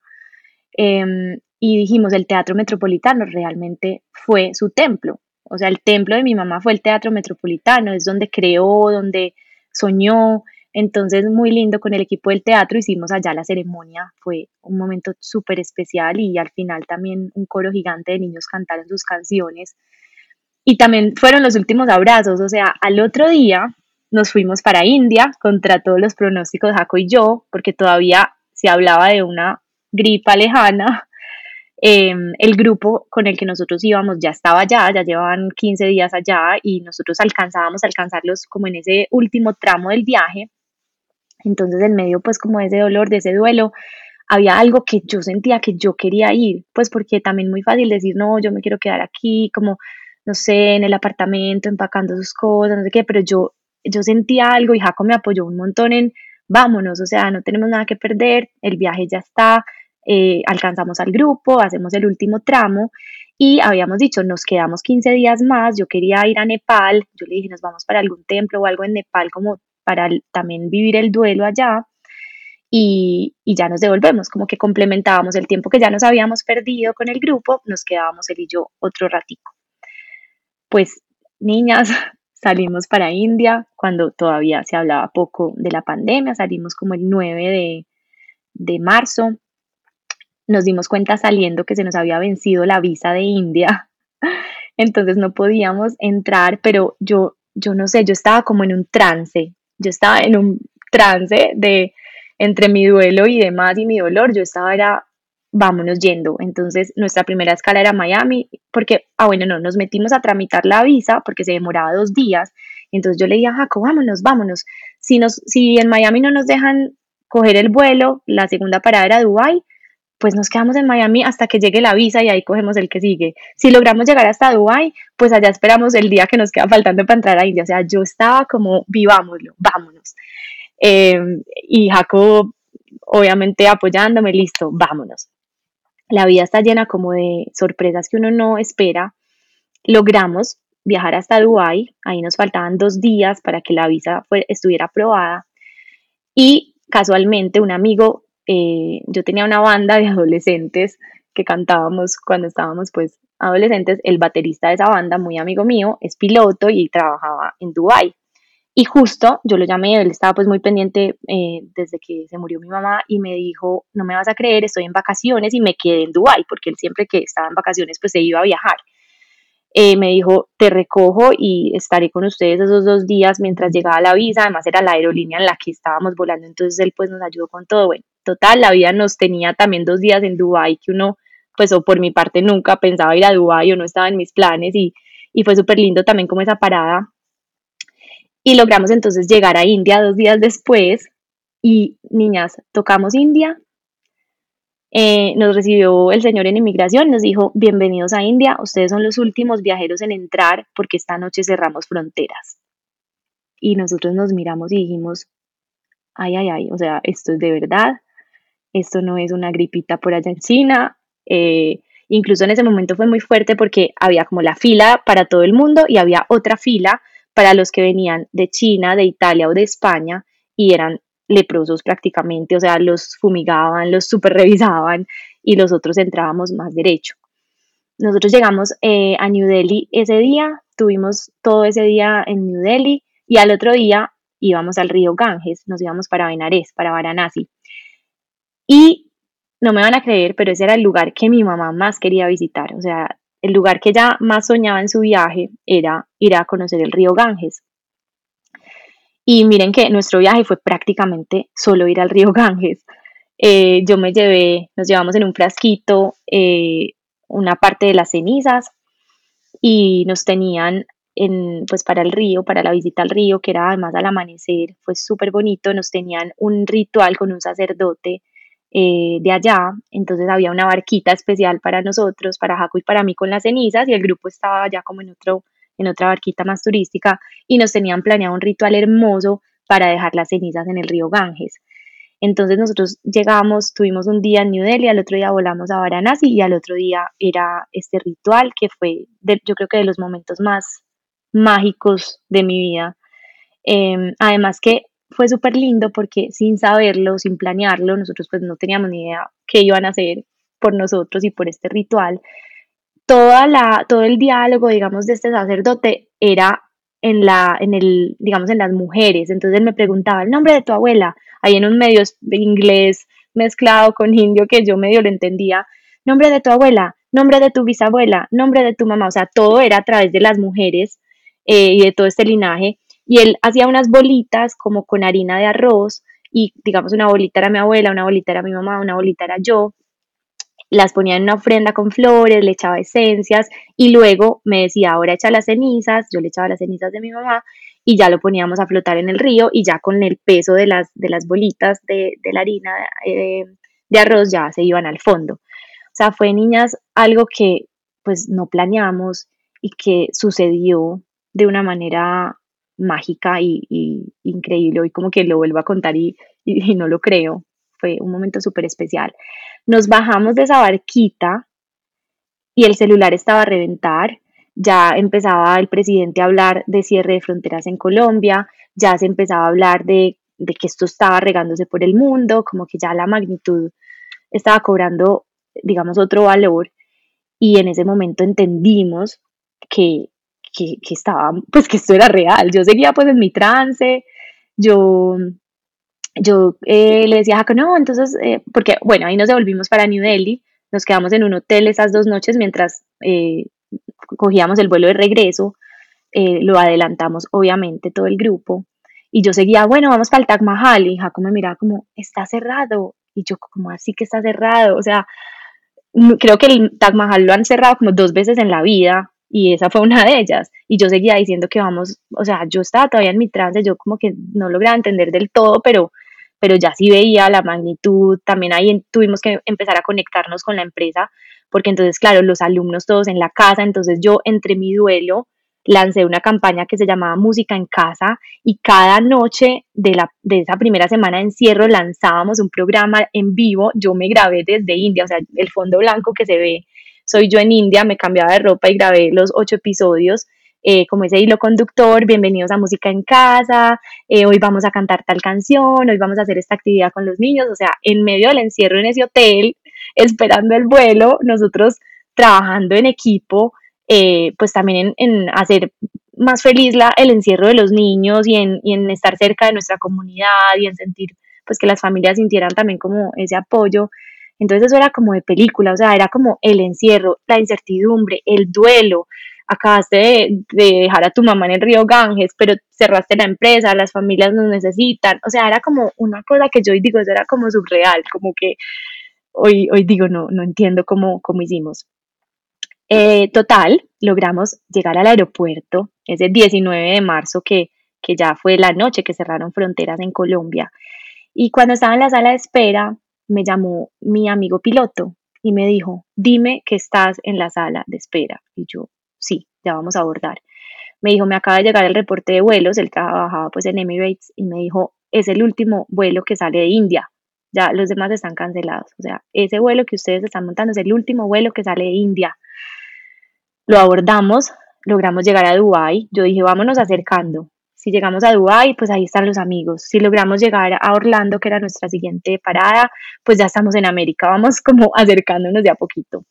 Em, y dijimos, el Teatro Metropolitano realmente fue su templo. O sea, el templo de mi mamá fue el Teatro Metropolitano, es donde creó, donde soñó. Entonces, muy lindo con el equipo del teatro, hicimos allá la ceremonia, fue un momento súper especial y al final también un coro gigante de niños cantaron sus canciones. Y también fueron los últimos abrazos, o sea, al otro día nos fuimos para India contra todos los pronósticos, Jaco y yo, porque todavía se hablaba de una gripa lejana. Em, el grupo con el que nosotros íbamos ya estaba allá, ya llevaban 15 días allá y nosotros alcanzábamos a alcanzarlos como en ese último tramo del viaje. Entonces, en medio, pues, como de ese dolor, de ese duelo, había algo que yo sentía que yo quería ir, pues, porque también muy fácil decir, no, yo me quiero quedar aquí, como no sé, en el apartamento, empacando sus cosas, no sé qué, pero yo, yo sentía algo y Jaco me apoyó un montón en, vámonos, o sea, no tenemos nada que perder, el viaje ya está, eh, alcanzamos al grupo, hacemos el último tramo y habíamos dicho, nos quedamos 15 días más, yo quería ir a Nepal, yo le dije, nos vamos para algún templo o algo en Nepal como para también vivir el duelo allá y, ya nos devolvemos, como que complementábamos el tiempo que ya nos habíamos perdido con el grupo, nos quedábamos él y yo otro ratico. Pues niñas, salimos para India cuando todavía se hablaba poco de la pandemia, salimos como el 9 de, de marzo, nos dimos cuenta saliendo que se nos había vencido la visa de India, entonces no podíamos entrar, pero yo, yo no sé, yo estaba como en un trance, yo estaba en un trance de entre mi duelo y demás y mi dolor, yo estaba era, vámonos yendo. Entonces nuestra primera escala era Miami, porque, ah, bueno, no, nos metimos a tramitar la visa porque se demoraba dos días. Entonces yo le dije a Jaco, vámonos, vámonos. Si, nos, si en Miami no nos dejan coger el vuelo, la segunda parada era Dubai, pues nos quedamos en Miami hasta que llegue la visa y ahí cogemos el que sigue. Si logramos llegar hasta Dubai, pues allá esperamos el día que nos queda faltando para entrar a India. O sea, yo estaba como, vivámoslo, vámonos. Em, y Jacob, obviamente apoyándome, listo, vámonos. La vida está llena como de sorpresas que uno no espera. Logramos viajar hasta Dubái, ahí nos faltaban dos días para que la visa estuviera aprobada. Y casualmente un amigo, eh, yo tenía una banda de adolescentes que cantábamos cuando estábamos pues adolescentes, el baterista de esa banda, muy amigo mío, es piloto y trabajaba en Dubái. Y justo yo lo llamé, él estaba pues muy pendiente eh, desde que se murió mi mamá y me dijo, no me vas a creer, estoy en vacaciones y me quedé en Dubái, porque él siempre que estaba en vacaciones pues se iba a viajar. Eh, me dijo, te recojo y estaré con ustedes esos dos días mientras llegaba la visa, además era la aerolínea en la que estábamos volando, entonces él pues nos ayudó con todo. Bueno, total, la vida nos tenía también dos días en Dubái que uno pues o por mi parte nunca pensaba ir a Dubái o no estaba en mis planes y, y fue súper lindo también como esa parada y logramos entonces llegar a India dos días después y niñas, tocamos India. Eh, nos recibió el señor en inmigración, nos dijo, bienvenidos a India, ustedes son los últimos viajeros en entrar porque esta noche cerramos fronteras. Y nosotros nos miramos y dijimos, ay, ay, ay, o sea, esto es de verdad, esto no es una gripita por allá en China. Eh, incluso en ese momento fue muy fuerte porque había como la fila para todo el mundo y había otra fila para los que venían de China, de Italia o de España y eran leprosos prácticamente, o sea, los fumigaban, los super revisaban y los otros entrábamos más derecho. Nosotros llegamos eh, a New Delhi ese día, tuvimos todo ese día en New Delhi y al otro día íbamos al río Ganges, nos íbamos para Benares, para Varanasi. Y no me van a creer, pero ese era el lugar que mi mamá más quería visitar, o sea, el lugar que ella más soñaba en su viaje era ir a conocer el río Ganges. Y miren que nuestro viaje fue prácticamente solo ir al río Ganges. Eh, yo me llevé, nos llevamos en un frasquito eh, una parte de las cenizas y nos tenían en, pues para el río, para la visita al río, que era además al amanecer, fue súper bonito, nos tenían un ritual con un sacerdote eh, de allá, entonces había una barquita especial para nosotros, para Jaco y para mí con las cenizas y el grupo estaba ya como en, otro, en otra barquita más turística y nos tenían planeado un ritual hermoso para dejar las cenizas en el río Ganges. Entonces nosotros llegamos, tuvimos un día en New Delhi, al otro día volamos a Varanasi y al otro día era este ritual que fue, yo creo que de los momentos más mágicos de mi vida. Em, además que fue súper lindo porque sin saberlo, sin planearlo, nosotros pues no teníamos ni idea qué iban a hacer por nosotros y por este ritual. Toda la, todo el diálogo, digamos, de este sacerdote era en la, en el, digamos, en las mujeres. Entonces él me preguntaba el nombre de tu abuela, ahí en un medio inglés mezclado con indio que yo medio lo entendía. Nombre de tu abuela, nombre de tu bisabuela, nombre de tu mamá. O sea, todo era a través de las mujeres eh, y de todo este linaje y él hacía unas bolitas como con harina de arroz y digamos una bolita era mi abuela, una bolita era mi mamá, una bolita era yo, las ponía en una ofrenda con flores, le echaba esencias y luego me decía, ahora echa las cenizas, yo le echaba las cenizas de mi mamá y ya lo poníamos a flotar en el río y ya con el peso de las, de las bolitas de, la harina eh, de arroz ya se iban al fondo. O sea, fue niñas algo que pues no planeamos y que sucedió de una manera mágica y, increíble. Hoy como que lo vuelvo a contar y, no lo creo. Fue un momento súper especial. Nos bajamos de esa barquita y el celular estaba a reventar, ya empezaba el presidente a hablar de cierre de fronteras en Colombia, ya se empezaba a hablar de, de que esto estaba regándose por el mundo, como que ya la magnitud estaba cobrando, digamos, otro valor y en ese momento entendimos que, que, que, estaba, pues que esto era real. Yo seguía pues en mi trance, yo, yo eh, le decía a Jaco, no, entonces, eh, porque bueno, ahí nos devolvimos para New Delhi, nos quedamos en un hotel esas dos noches mientras eh, cogíamos el vuelo de regreso, lo adelantamos obviamente todo el grupo, y yo seguía, bueno, vamos para el Taj Mahal, y Jaco me miraba como, está cerrado, y yo como así que está cerrado, o sea, creo que el Taj Mahal lo han cerrado como dos veces en la vida, y esa fue una de ellas. Y yo seguía diciendo que vamos, o sea, yo estaba todavía en mi trance, yo como que no lograba entender del todo, pero, pero ya sí veía la magnitud, también ahí tuvimos que empezar a conectarnos con la empresa, porque entonces, claro, los alumnos todos en la casa, entonces yo entre mi duelo lancé una campaña que se llamaba Música en Casa y cada noche de, la, de esa primera semana de encierro lanzábamos un programa en vivo, yo me grabé desde India, o sea, el fondo blanco que se ve soy yo en India, me cambiaba de ropa y grabé los ocho episodios. Eh, como ese hilo conductor, bienvenidos a Música en Casa, eh, hoy vamos a cantar tal canción, hoy vamos a hacer esta actividad con los niños, o sea, en medio del encierro en ese hotel, esperando el vuelo, nosotros trabajando en equipo, eh, pues también en, hacer más feliz la, el encierro de los niños y en, y en estar cerca de nuestra comunidad y en sentir pues que las familias sintieran también como ese apoyo entonces eso era como de película, o sea, era como el encierro, la incertidumbre, el duelo. Acabaste de, dejar a tu mamá en el río Ganges, pero cerraste la empresa, las familias nos necesitan. O sea, era como una cosa que yo hoy digo, eso era como surreal, como que hoy, hoy digo, no, no entiendo cómo, cómo hicimos. Eh, total, logramos llegar al aeropuerto, ese 19 de marzo que, que ya fue la noche que cerraron fronteras en Colombia. Y cuando estaba en la sala de espera, me llamó mi amigo piloto y me dijo, dime que estás en la sala de espera. Y yo, sí, ya vamos a abordar. Me dijo, me acaba de llegar el reporte de vuelos, él trabajaba pues en Emirates y me dijo, es el último vuelo que sale de India. Ya los demás están cancelados. O sea, ese vuelo que ustedes están montando es el último vuelo que sale de India. Lo abordamos, logramos llegar a Dubái. Yo dije, vámonos acercando. Si llegamos a Dubái, pues ahí están los amigos. Si logramos llegar a Orlando, que era nuestra siguiente parada, pues ya estamos en América. Vamos como acercándonos de a poquito.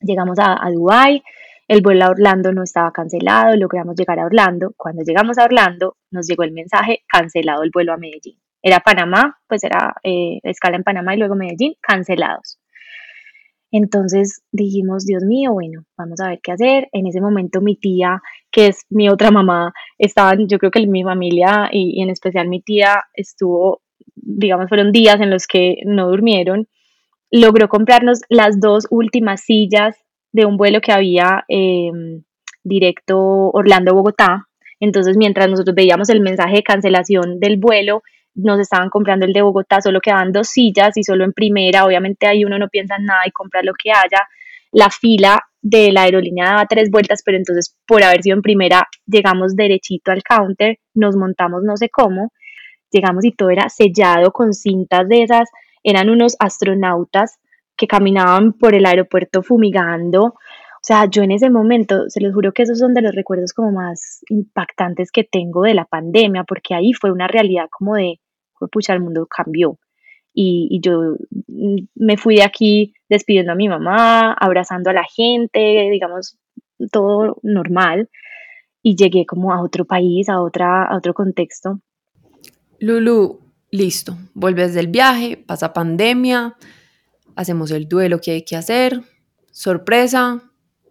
Llegamos a, a Dubái, el vuelo a Orlando no estaba cancelado, logramos llegar a Orlando. Cuando llegamos a Orlando, nos llegó el mensaje cancelado el vuelo a Medellín. Era Panamá, pues era eh, escala en Panamá y luego Medellín, cancelados. Entonces dijimos, Dios mío, bueno, vamos a ver qué hacer. En ese momento mi tía, que es mi otra mamá, estaban, yo creo que mi familia y, en especial mi tía estuvo, digamos, fueron días en los que no durmieron. Logró comprarnos las dos últimas sillas de un vuelo que había em, directo Orlando-Bogotá. Entonces, mientras nosotros veíamos el mensaje de cancelación del vuelo, nos estaban comprando el de Bogotá, solo quedaban dos sillas y solo en primera, obviamente ahí uno no piensa en nada y compra lo que haya. La fila de la aerolínea daba tres vueltas, pero entonces por haber sido en primera llegamos derechito al counter, nos montamos no sé cómo, llegamos y todo era sellado con cintas de esas, eran unos astronautas que caminaban por el aeropuerto fumigando. O sea, yo en ese momento, se los juro que esos son de los recuerdos como más impactantes que tengo de la pandemia, porque ahí fue una realidad como de, pucha, el mundo cambió. Y, yo me fui de aquí despidiendo a mi mamá, abrazando a la gente, digamos, todo normal. Y llegué como a otro país, a, otra, a otro contexto. Lulu, listo, vuelves del viaje, pasa pandemia, hacemos el duelo que hay que hacer, sorpresa,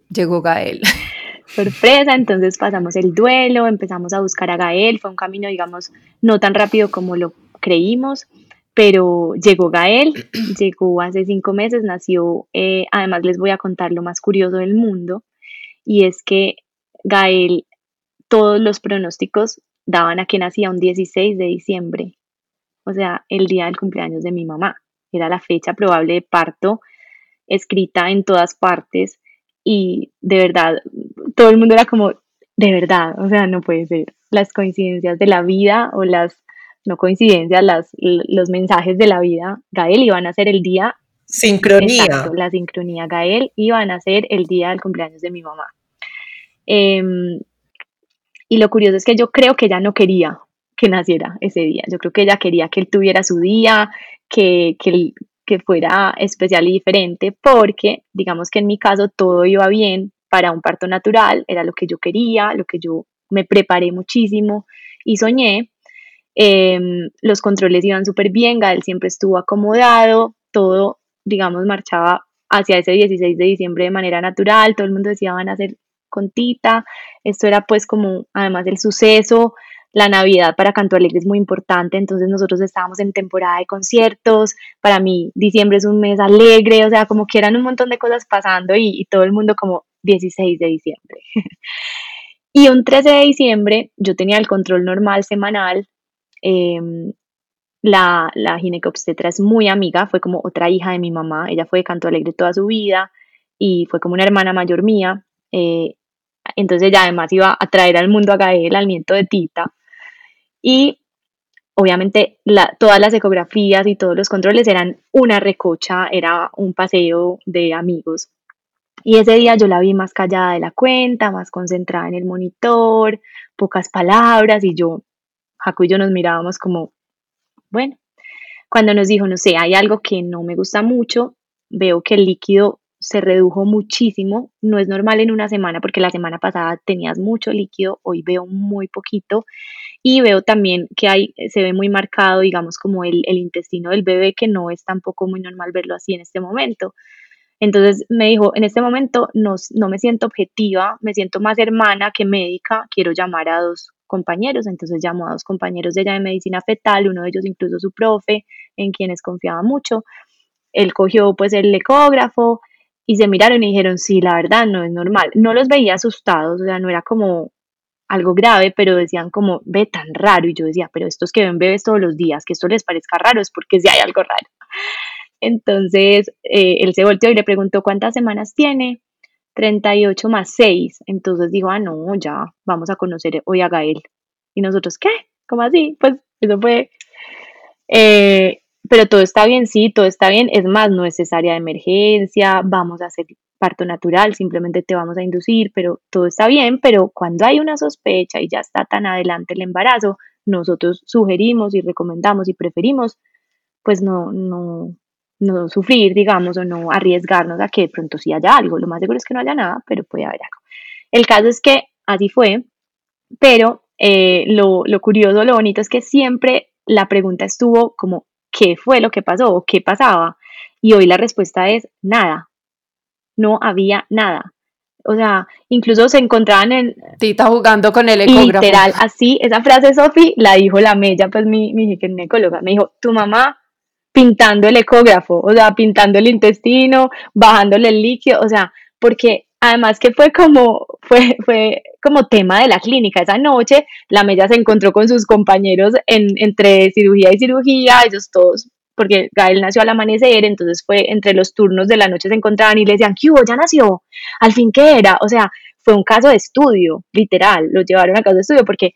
llegó Gael. sorpresa, entonces pasamos el duelo, empezamos a buscar a Gael, fue un camino, digamos, no tan rápido como lo creímos, pero llegó Gael, llegó hace cinco meses, nació, eh, además les voy a contar lo más curioso del mundo, y es que Gael, todos los pronósticos daban a que nacía un 16 de diciembre, o sea, el día del cumpleaños de mi mamá. Era la fecha probable de parto, escrita en todas partes, y de verdad, todo el mundo era como, de verdad, o sea, no puede ser. Las coincidencias de la vida o las no coincidencias, las, los mensajes de la vida, Gael iban a ser el día Sincronía. Exacto, la sincronía. Gael iba a nacer el día del cumpleaños de mi mamá. Em, y lo curioso es que yo creo que ella no quería que naciera ese día. Yo creo que ella quería que él tuviera su día, que, que, que fuera especial y diferente, porque digamos que en mi caso todo iba bien para un parto natural, era lo que yo quería, lo que yo me preparé muchísimo y soñé. Em, los controles iban súper bien, Gael siempre estuvo acomodado, todo, digamos, marchaba hacia ese 16 de diciembre de manera natural, todo el mundo decía van a ser con Tita, esto era pues como además del suceso, la Navidad para Canto Alegre es muy importante, entonces nosotros estábamos en temporada de conciertos, para mí diciembre es un mes alegre, o sea, como que eran un montón de cosas pasando y, todo el mundo como 16 de diciembre. y un 13 de diciembre yo tenía el control normal semanal, em, la, la ginecobstetra es muy amiga, fue como otra hija de mi mamá, ella fue de Canto Alegre toda su vida y fue como una hermana mayor mía, eh, entonces ella además iba a traer al mundo a Gael, al nieto de Tita. Y obviamente todas las ecografías y todos los controles eran una recocha, era un paseo de amigos. Y ese día yo la vi más callada de la cuenta, más concentrada en el monitor, pocas palabras y yo, Jaco nos mirábamos como, bueno, cuando nos dijo, no sé, hay algo que no me gusta mucho, veo que el líquido se redujo muchísimo, no es normal en una semana porque la semana pasada tenías mucho líquido, hoy veo muy poquito. Y veo también que hay, se ve muy marcado, digamos, como el, intestino del bebé, que no es tampoco muy normal verlo así en este momento. Entonces me dijo, en este momento no, no me siento objetiva, me siento más hermana que médica, quiero llamar a dos compañeros, entonces llamó a dos compañeros de ella de medicina fetal, uno de ellos incluso su profe, en quienes confiaba mucho. Él cogió pues el ecógrafo y se miraron y dijeron, sí, la verdad no es normal. No los veía asustados, o sea, no era como algo grave, pero decían como, ve tan raro. Y yo decía, pero estos que ven bebés todos los días, que esto les parezca raro, es porque si hay algo raro. Entonces, eh, él se volteó y le preguntó cuántas semanas tiene. 38 más 6. Entonces dijo, ah, no, ya, vamos a conocer hoy a Gael. Y nosotros, ¿qué? ¿Cómo así? Pues eso fue. Eh, pero todo está bien, sí, todo está bien. Es más, no es cesárea de emergencia, vamos a hacer parto natural, simplemente te vamos a inducir, pero todo está bien, pero cuando hay una sospecha y ya está tan adelante el embarazo, nosotros sugerimos y recomendamos y preferimos pues no, no, no sufrir, digamos, o no arriesgarnos a que de pronto sí haya algo. Lo más seguro es que no haya nada, pero puede haber algo. El caso es que así fue, pero eh, lo, lo curioso, lo bonito es que siempre la pregunta estuvo como, ¿qué fue lo que pasó? o ¿Qué pasaba? Y hoy la respuesta es nada, no había nada. O sea, incluso se encontraban en... Tita jugando con el ecógrafo. Literal, así, esa frase Sofi la dijo la Mella, pues mi, mi ginecóloga, me dijo, tu mamá pintando el ecógrafo, o sea, pintando el intestino, bajándole el líquido, o sea, porque además que fue como, fue, fue como tema de la clínica. Esa noche la Mella se encontró con sus compañeros en, entre cirugía y cirugía, ellos todos porque Gael nació al amanecer, entonces fue entre los turnos de la noche se encontraban y le decían, ¿qué hubo? Ya nació, al fin, ¿qué era? O sea, fue un caso de estudio, literal, lo llevaron a caso de estudio porque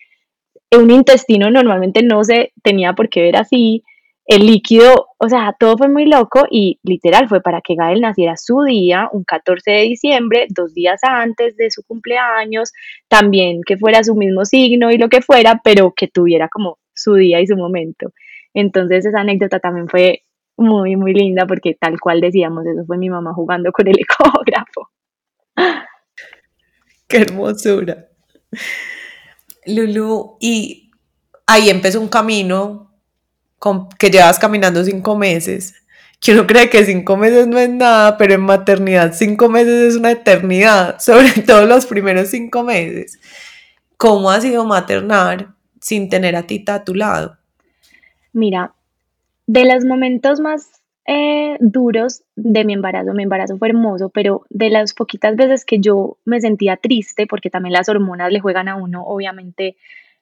un intestino normalmente no se tenía por qué ver así, el líquido, o sea, todo fue muy loco y literal fue para que Gael naciera su día, un 14 de diciembre, dos días antes de su cumpleaños, también que fuera su mismo signo y lo que fuera, pero que tuviera como su día y su momento. Entonces esa anécdota también fue muy, muy linda porque tal cual decíamos, eso fue mi mamá jugando con el ecógrafo. Qué hermosura. Lulu, y ahí empezó un camino con, que llevas caminando cinco meses. Que uno cree que cinco meses no es nada, pero en maternidad cinco meses es una eternidad, sobre todo los primeros cinco meses. ¿Cómo ha sido maternar sin tener a Tita a tu lado? Mira, de los momentos más eh, duros de mi embarazo, mi embarazo fue hermoso, pero de las poquitas veces que yo me sentía triste, porque también las hormonas le juegan a uno, obviamente,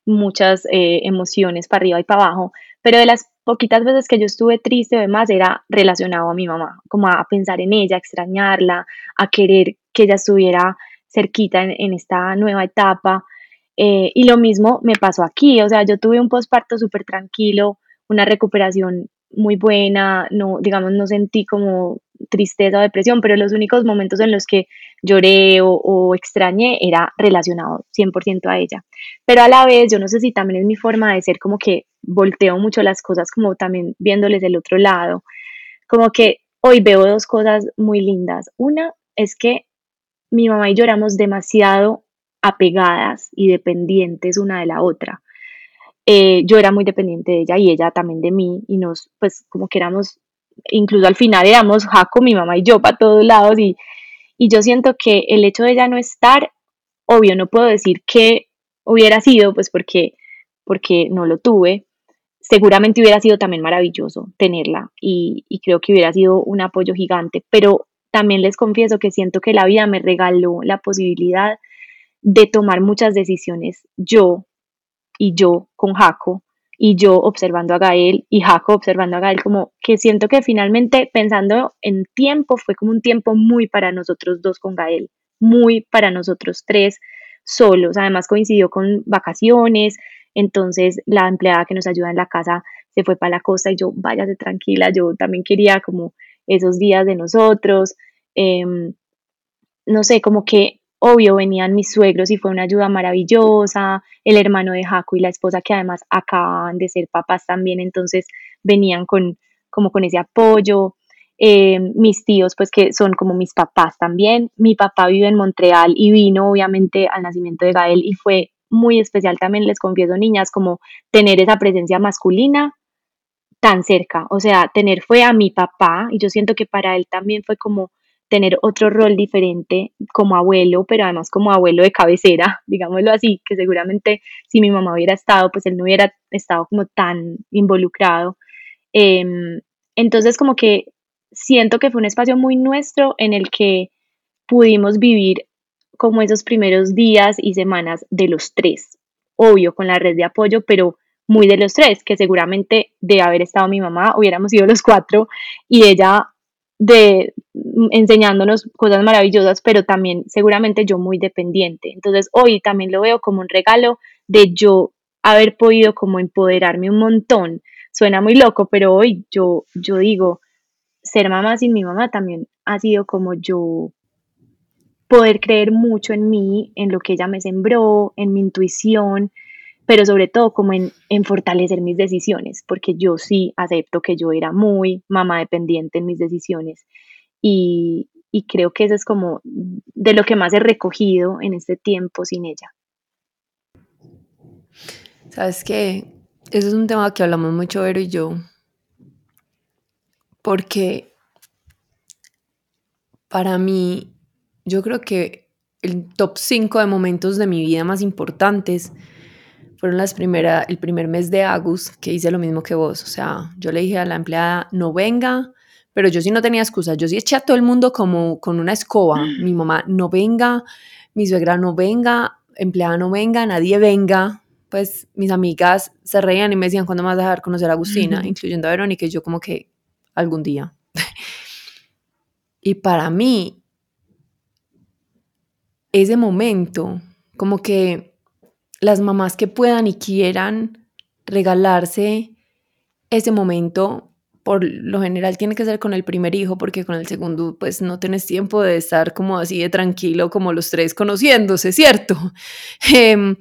muchas eh, emociones para arriba y para abajo, pero de las poquitas veces que yo estuve triste, además, era relacionado a mi mamá, como a pensar en ella, a extrañarla, a querer que ella estuviera cerquita en esta nueva etapa. Eh, y lo mismo me pasó aquí, o sea, yo tuve un posparto súper tranquilo, una recuperación muy buena, no, digamos, no sentí como tristeza o depresión, pero los únicos momentos en los que lloré o, extrañé era relacionado 100% a ella. Pero a la vez, yo no sé si también es mi forma de ser como que volteo mucho las cosas, como también viéndoles del otro lado, como que hoy veo dos cosas muy lindas. Una es que mi mamá y yo éramos demasiado apegadas y dependientes una de la otra. Eh, yo era muy dependiente de ella y ella también de mí y nos, pues como que éramos, incluso al final éramos Jaco, mi mamá y yo para todos lados y, y yo siento que el hecho de ella no estar, obvio, no puedo decir que hubiera sido, pues porque, porque no lo tuve, seguramente hubiera sido también maravilloso tenerla y, creo que hubiera sido un apoyo gigante, pero también les confieso que siento que la vida me regaló la posibilidad de tomar muchas decisiones yo y yo con Jaco y yo observando a Gael y Jaco observando a Gael, como que siento que finalmente pensando en tiempo fue como un tiempo muy para nosotros dos con Gael, muy para nosotros tres solos, además coincidió con vacaciones, entonces la empleada que nos ayuda en la casa se fue para la costa y yo, váyase tranquila, yo también quería como esos días de nosotros, em, no sé, como que obvio venían mis suegros y fue una ayuda maravillosa, el hermano de Jaco y la esposa que además acaban de ser papás también, entonces venían con como con ese apoyo. Eh, mis tíos, pues que son como mis papás también. Mi papá vive en Montreal y vino obviamente al nacimiento de Gael y fue muy especial también, les confieso, niñas, como tener esa presencia masculina tan cerca. O sea, tener fue a mi papá y yo siento que para él también fue como tener otro rol diferente como abuelo, pero además como abuelo de cabecera, digámoslo así, que seguramente si mi mamá hubiera estado, pues él no hubiera estado como tan involucrado. Em, entonces como que siento que fue un espacio muy nuestro en el que pudimos vivir como esos primeros días y semanas de los tres, obvio con la red de apoyo, pero muy de los tres, que seguramente de haber estado mi mamá hubiéramos sido los cuatro y ella de enseñándonos cosas maravillosas, pero también seguramente yo muy dependiente. Entonces hoy también lo veo como un regalo de yo haber podido como empoderarme un montón. Suena muy loco, pero hoy yo, yo digo, ser mamá sin mi mamá también ha sido como yo poder creer mucho en mí, en lo que ella me sembró, en mi intuición, pero sobre todo como en, fortalecer mis decisiones, porque yo sí acepto que yo era muy mamá dependiente en mis decisiones y, y creo que eso es como de lo que más he recogido en este tiempo sin ella. Sabes que eso es un tema que hablamos mucho Vero y yo, porque para mí, yo creo que el top 5 de momentos de mi vida más importantes fueron las primera, el primer mes de Agus que hice lo mismo que vos. O sea, yo le dije a la empleada, no venga, pero yo sí no tenía excusa. Yo sí eché a todo el mundo como con una escoba. Mi mamá, no venga, mi suegra, no venga, empleada, no venga, nadie venga. Pues mis amigas se reían y me decían, ¿cuándo me vas a dejar conocer a Agustina? Incluyendo a Verónica, y yo como que algún día. y para mí, ese momento, como que las mamás que puedan y quieran regalarse ese momento, por lo general tiene que ser con el primer hijo, porque con el segundo pues no tienes tiempo de estar como así de tranquilo como los tres conociéndose, ¿cierto? Em,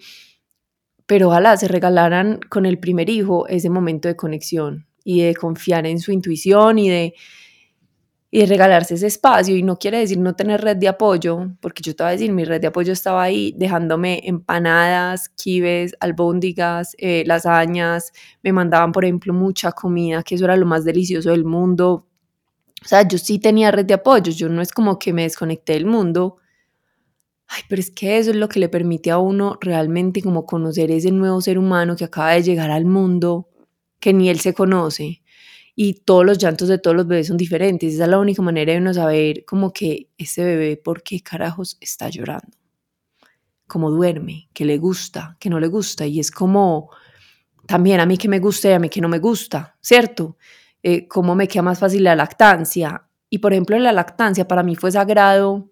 pero ojalá se regalaran con el primer hijo ese momento de conexión y de confiar en su intuición y de y regalarse ese espacio. Y no quiere decir no tener red de apoyo, porque yo te voy a decir, mi red de apoyo estaba ahí dejándome empanadas, kibes, albóndigas, eh, lasañas, me mandaban, por ejemplo, mucha comida, que eso era lo más delicioso del mundo. O sea, yo sí tenía red de apoyo, yo no es como que me desconecté del mundo. Ay, pero es que eso es lo que le permite a uno realmente como conocer ese nuevo ser humano que acaba de llegar al mundo, que ni él se conoce y todos los llantos de todos los bebés son diferentes. Esa es la única manera de uno saber como que ese bebé, ¿por qué carajos está llorando? Cómo duerme, qué le gusta, qué no le gusta. Y es como también a mí que me gusta y a mí que no me gusta, ¿cierto? Eh, cómo me queda más fácil la lactancia. Y por ejemplo, la lactancia para mí fue sagrado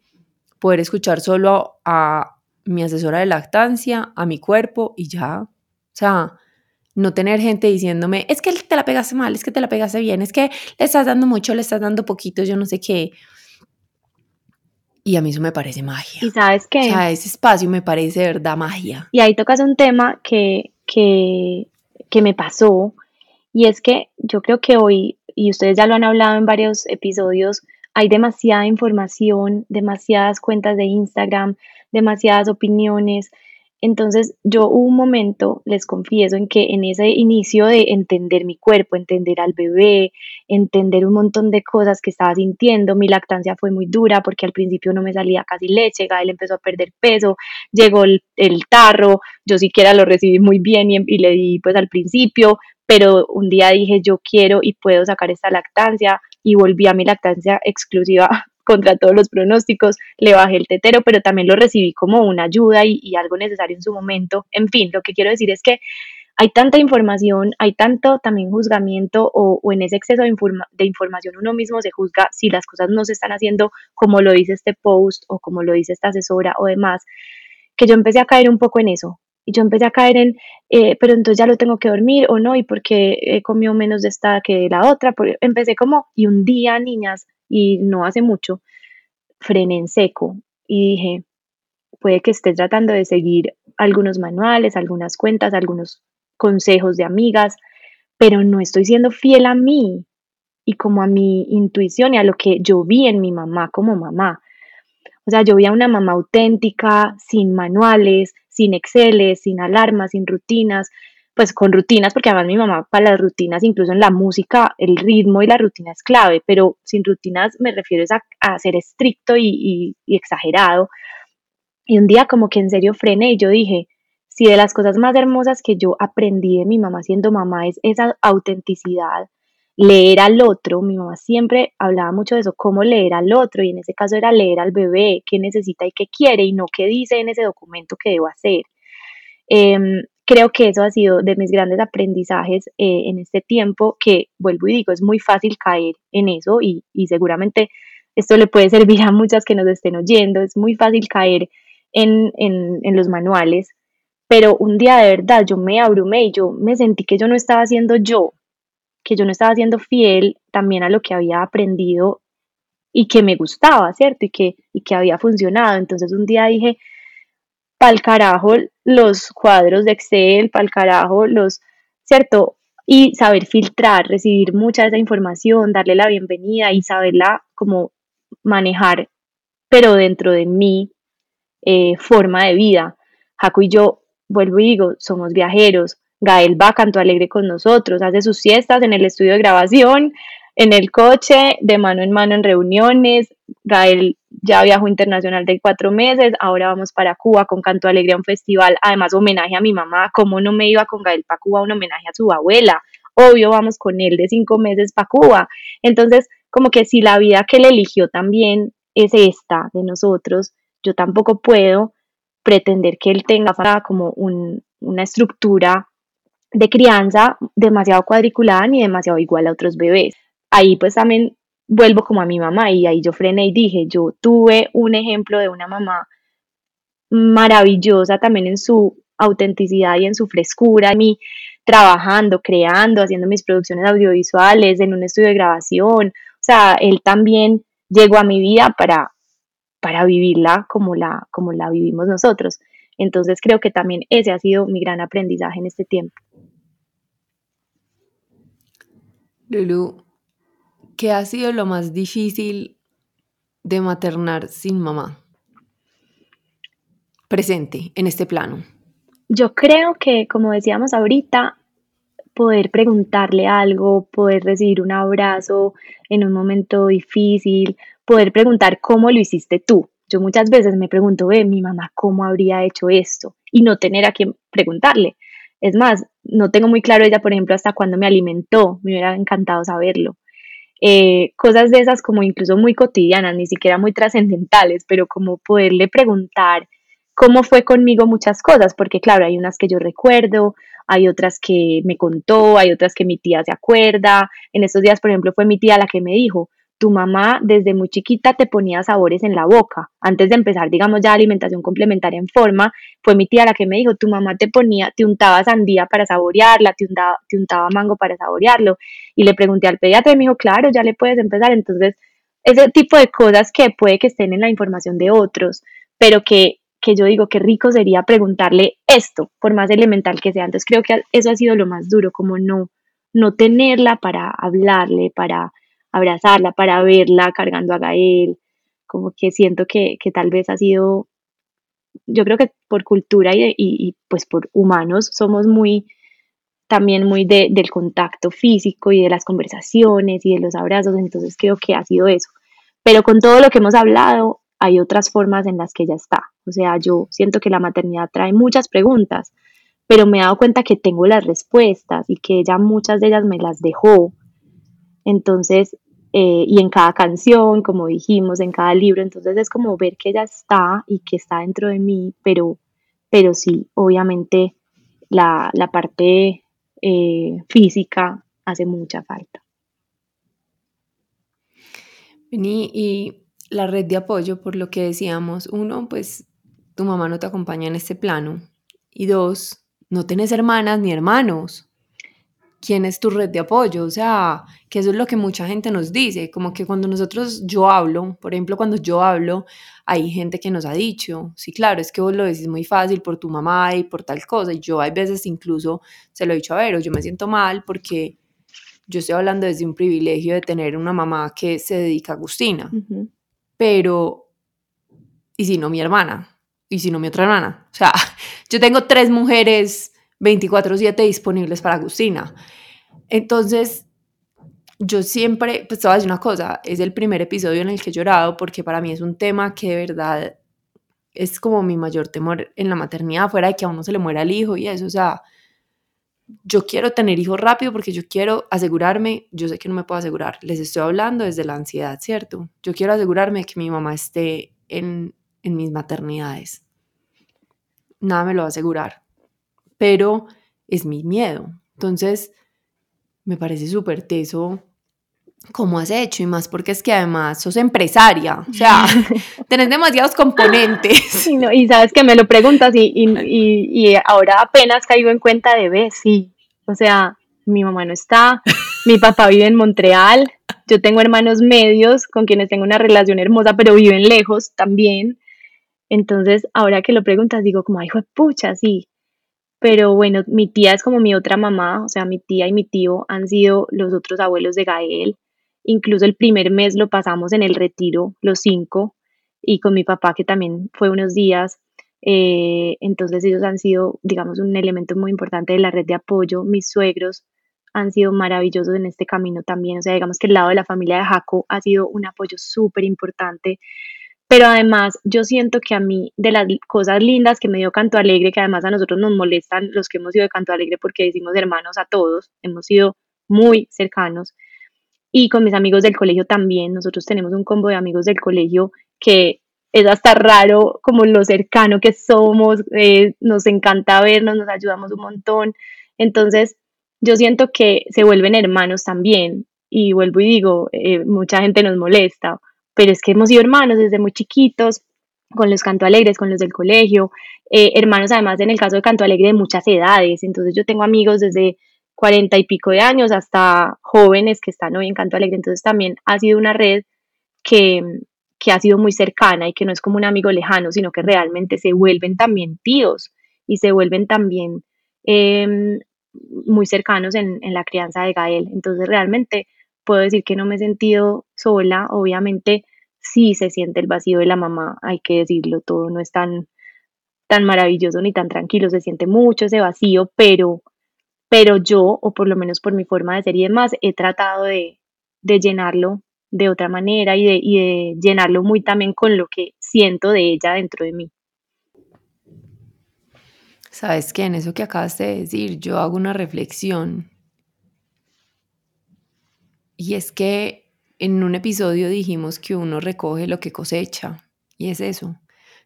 poder escuchar solo a mi asesora de lactancia, a mi cuerpo y ya. O sea, no tener gente diciéndome, es que te la pegaste mal, es que te la pegaste bien, es que le estás dando mucho, le estás dando poquito, yo no sé qué. Y a mí eso me parece magia. Y sabes qué? O sea, ese espacio me parece de verdad magia. Y ahí tocas un tema que, que, que me pasó, y es que yo creo que hoy, y ustedes ya lo han hablado en varios episodios, hay demasiada información, demasiadas cuentas de Instagram, demasiadas opiniones, entonces yo hubo un momento, les confieso, en que en ese inicio de entender mi cuerpo, entender al bebé, entender un montón de cosas que estaba sintiendo, mi lactancia fue muy dura porque al principio no me salía casi leche, Gael empezó a perder peso, llegó el, tarro, yo siquiera lo recibí muy bien y, y le di pues al principio, pero un día dije yo quiero y puedo sacar esta lactancia y volví a mi lactancia exclusiva contra todos los pronósticos, le bajé el tetero, pero también lo recibí como una ayuda y, algo necesario en su momento. En fin, lo que quiero decir es que hay tanta información, hay tanto también juzgamiento o, en ese exceso de, de, información uno mismo se juzga si las cosas no se están haciendo como lo dice este post o como lo dice esta asesora o demás, que yo empecé a caer un poco en eso. Y yo empecé a caer en, eh, pero entonces ya lo tengo que dormir o no, y porque he comido menos de esta que de la otra. empecé como, y un día, niñas, y no hace mucho, frené en seco y dije, puede que esté tratando de seguir algunos manuales, algunas cuentas, algunos consejos de amigas, pero no estoy siendo fiel a mí y como a mi intuición y a lo que yo vi en mi mamá como mamá. O sea, yo vi a una mamá auténtica, sin manuales, sin Exceles, sin alarmas, sin rutinas, pues con rutinas, porque además mi mamá para las rutinas, incluso en la música, el ritmo y la rutina es clave, pero sin rutinas me refiero a, ser estricto y, exagerado. Y un día como que en serio frené y yo dije, si de las cosas más hermosas que yo aprendí de mi mamá siendo mamá es esa autenticidad, leer al otro, mi mamá siempre hablaba mucho de eso, cómo leer al otro, y en ese caso era leer al bebé, qué necesita y qué quiere, y no qué dice en ese documento que debo hacer. Em, creo que eso ha sido de mis grandes aprendizajes eh, en este tiempo, que vuelvo y digo, es muy fácil caer en eso y, seguramente esto le puede servir a muchas que nos estén oyendo, es muy fácil caer en, en, los manuales, pero un día de verdad yo me abrumé y yo me sentí que yo no estaba haciendo yo, que yo no estaba siendo fiel también a lo que había aprendido y que me gustaba, ¿cierto? Y que, y que había funcionado. Entonces un día dije, pa'l carajo los cuadros de Excel, pa'l carajo los, ¿cierto? Y saber filtrar, recibir mucha de esa información, darle la bienvenida y saberla como manejar, pero dentro de mi eh, forma de vida. Jaco y yo, vuelvo y digo, somos viajeros. Gael va canto alegre con nosotros, hace sus siestas en el estudio de grabación, en el coche, de mano en mano en reuniones. Gael ya viajó internacional de cuatro meses, ahora vamos para Cuba con Canto Alegría, un festival, además homenaje a mi mamá, ¿cómo no me iba con Gael para Cuba un homenaje a su abuela? Obvio, vamos con él de cinco meses para Cuba. Entonces, como que si la vida que él eligió también es esta de nosotros, yo tampoco puedo pretender que él tenga como una estructura de crianza demasiado cuadriculada ni demasiado igual a otros bebés. Ahí pues también vuelvo como a mi mamá y ahí yo frené y dije, yo tuve un ejemplo de una mamá maravillosa también en su autenticidad y en su frescura, en mí trabajando, creando, haciendo mis producciones audiovisuales en un estudio de grabación, o sea, él también llegó a mi vida para, para vivirla como la, como la vivimos nosotros. Entonces creo que también ese ha sido mi gran aprendizaje en este tiempo. Lulu, ¿qué ha sido lo más difícil de maternar sin mamá? Presente en este plano. Yo creo que, como decíamos ahorita, poder preguntarle algo, poder recibir un abrazo en un momento difícil, poder preguntar cómo lo hiciste tú. Yo muchas veces me pregunto, ve, mi mamá, ¿cómo habría hecho esto? Y no tener a quien preguntarle. Es más, no tengo muy claro ella, por ejemplo, hasta cuándo me alimentó. Me hubiera encantado saberlo. Eh, cosas de esas como incluso muy cotidianas, ni siquiera muy trascendentales, pero como poderle preguntar cómo fue conmigo muchas cosas, porque claro, hay unas que yo recuerdo, hay otras que me contó, hay otras que mi tía se acuerda. En estos días, por ejemplo, fue mi tía la que me dijo, tu mamá desde muy chiquita te ponía sabores en la boca. Antes de empezar, digamos, ya alimentación complementaria en forma, fue mi tía la que me dijo, tu mamá te ponía, te untaba sandía para saborearla, te untaba, te untaba mango para saborearlo. Y le pregunté al pediatra y me dijo, claro, ya le puedes empezar. Entonces, ese tipo de cosas que puede que estén en la información de otros, pero que, que yo digo que rico sería preguntarle esto, por más elemental que sea. Entonces, creo que eso ha sido lo más duro, como no, no tenerla para hablarle, para abrazarla, para verla cargando a Gael, como que siento que, tal vez ha sido, yo creo que por cultura y, pues por humanos somos muy, también muy del contacto físico y de las conversaciones y de los abrazos, entonces creo que ha sido eso. Pero con todo lo que hemos hablado, hay otras formas en las que ella está. O sea, yo siento que la maternidad trae muchas preguntas, pero me he dado cuenta que tengo las respuestas y que ella muchas de ellas me las dejó. Entonces, eh, y en cada canción, como dijimos, en cada libro, entonces es como ver que ella está y que está dentro de mí, pero, pero sí, obviamente la, parte eh, física hace mucha falta. Y, y la red de apoyo, por lo que decíamos, uno, pues tu mamá no te acompaña en este plano, y dos, no tienes hermanas ni hermanos. ¿Quién es tu red de apoyo? O sea, que eso es lo que mucha gente nos dice, como que cuando nosotros, yo hablo, por ejemplo, cuando yo hablo, hay gente que nos ha dicho, sí, claro, es que vos lo decís muy fácil por tu mamá y por tal cosa, y yo hay veces incluso se lo he dicho a ver, o yo me siento mal porque yo estoy hablando desde un privilegio de tener una mamá que se dedica a Agustina, pero, ¿y si no mi hermana? ¿Y si no mi otra hermana? O sea, yo tengo tres mujeres 24/7 disponibles para Agustina. Entonces, yo siempre, pues te voy a decir una cosa, es el primer episodio en el que he llorado porque para mí es un tema que de verdad es como mi mayor temor en la maternidad, fuera de que a uno se le muera el hijo y eso, o sea, yo quiero tener hijos rápido porque yo quiero asegurarme, yo sé que no me puedo asegurar, les estoy hablando desde la ansiedad, ¿cierto? Yo quiero asegurarme que mi mamá esté en, en mis maternidades nada me lo va a asegurar, pero es mi miedo. Entonces, me parece súper teso cómo has hecho y más porque es que además sos empresaria, o sea, tenés demasiados componentes. y sabes que me lo preguntas y, y, y, ahora apenas caigo en cuenta de, ver, sí, o sea, mi mamá no está, mi papá vive en Montreal, yo tengo hermanos medios con quienes tengo una relación hermosa, pero viven lejos también. Entonces, ahora que lo preguntas, digo como, ay, pucha, sí. Pero bueno, mi tía es como mi otra mamá, o sea, mi tía y mi tío han sido los otros abuelos de Gael. Incluso el primer mes lo pasamos en el retiro, los cinco, y con mi papá, que también fue unos días. Eh, entonces, ellos han sido, digamos, un elemento muy importante de la red de apoyo. Mis suegros han sido maravillosos en este camino también. O sea, digamos que el lado de la familia de Jaco ha sido un apoyo súper importante pero además yo siento que a mí de las cosas lindas que me dio Canto Alegre, que además a nosotros nos molestan los que hemos ido de Canto Alegre porque decimos hermanos a todos, hemos sido muy cercanos. Y con mis amigos del colegio también, nosotros tenemos un combo de amigos del colegio que es hasta raro como lo cercano que somos, eh, nos encanta vernos, nos ayudamos un montón. Entonces, yo siento que se vuelven hermanos también. Y vuelvo y digo, eh, mucha gente nos molesta, pero es que hemos sido hermanos desde muy chiquitos, con los canto alegres, con los del colegio, eh, hermanos además en el caso de canto alegre de muchas edades, entonces yo tengo amigos desde cuarenta y pico de años hasta jóvenes que están hoy en canto alegre, entonces también ha sido una red que, que ha sido muy cercana y que no es como un amigo lejano, sino que realmente se vuelven también tíos y se vuelven también em, muy cercanos en, en la crianza de Gael. Entonces realmente puedo decir que no me he sentido sola, obviamente sí se siente el vacío de la mamá, hay que decirlo, todo no es tan, tan maravilloso ni tan tranquilo, se siente mucho ese vacío, pero, pero yo, o por lo menos por mi forma de ser y demás, he tratado de, de llenarlo de otra manera y de, y de llenarlo muy también con lo que siento de ella dentro de mí. Sabes que en eso que acabas de decir, yo hago una reflexión y es que en un episodio dijimos que uno recoge lo que cosecha. Y es eso.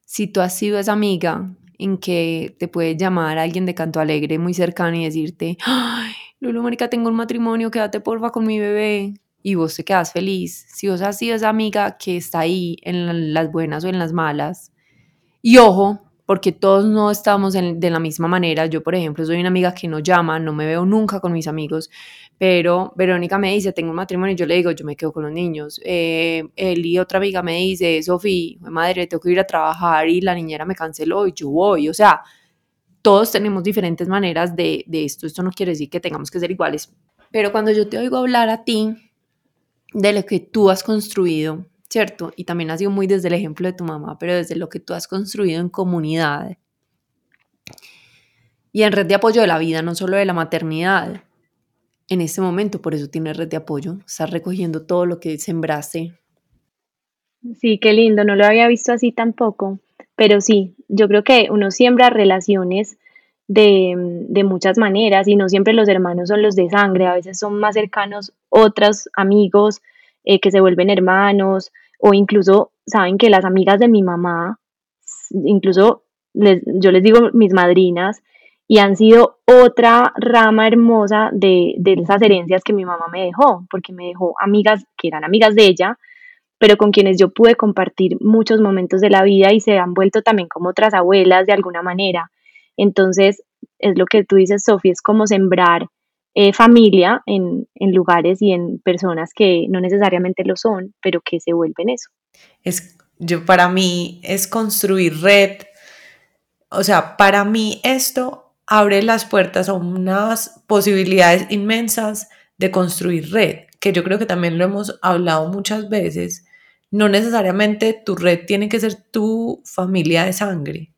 Si tú has sido esa amiga en que te puede llamar a alguien de canto alegre muy cercano y decirte, ay, Lulu, marica, tengo un matrimonio, quédate porfa con mi bebé. y vos te quedas feliz, si vos has sido esa amiga que está ahí en las buenas o en las malas, y ojo, porque todos no estamos de la misma manera. Yo, por ejemplo, soy una amiga que no llama, no me veo nunca con mis amigos, pero Verónica me dice, tengo un matrimonio, y yo le digo, yo me quedo con los niños. Eh, él y otra amiga me dice, Sofía, madre, tengo que ir a trabajar y la niñera me canceló y yo voy. O sea, todos tenemos diferentes maneras de, de esto. Esto no quiere decir que tengamos que ser iguales. Pero cuando yo te oigo hablar a ti de lo que tú has construido, ¿cierto? Y también ha sido muy desde el ejemplo de tu mamá, pero desde lo que tú has construido en comunidad y en red de apoyo de la vida, no solo de la maternidad. En este momento, por eso tienes red de apoyo, estás recogiendo todo lo que sembraste. Sí, qué lindo, no lo había visto así tampoco, pero sí, yo creo que uno siembra relaciones de, de, muchas maneras y no siempre los hermanos son los de sangre, a veces son más cercanos otros amigos eh, que se vuelven hermanos o incluso saben que las amigas de mi mamá, incluso yo les digo mis madrinas, y han sido otra rama hermosa de, de esas herencias que mi mamá me dejó, porque me dejó amigas que eran amigas de ella, pero con quienes yo pude compartir muchos momentos de la vida y se han vuelto también como otras abuelas de alguna manera. Entonces, es lo que tú dices, Sofía, es como sembrar eh, familia en, en, lugares y en personas que no necesariamente lo son, pero que se vuelven eso. Es, yo, para mí es construir red. O sea, para mí esto abre las puertas a unas posibilidades inmensas de construir red, que yo creo que también lo hemos hablado muchas veces. No necesariamente tu red tiene que ser tu familia de sangre.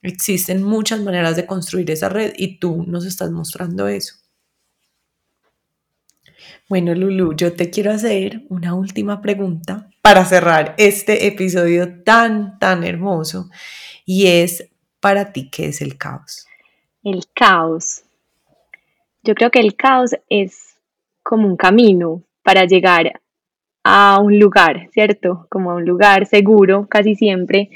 Existen muchas maneras de construir esa red y tú nos estás mostrando eso. Bueno, Lulu, yo te quiero hacer una última pregunta para cerrar este episodio tan, tan hermoso. Y es, para ti, ¿qué es el caos? El caos. Yo creo que el caos es como un camino para llegar a un lugar, ¿cierto? Como a un lugar seguro, casi siempre.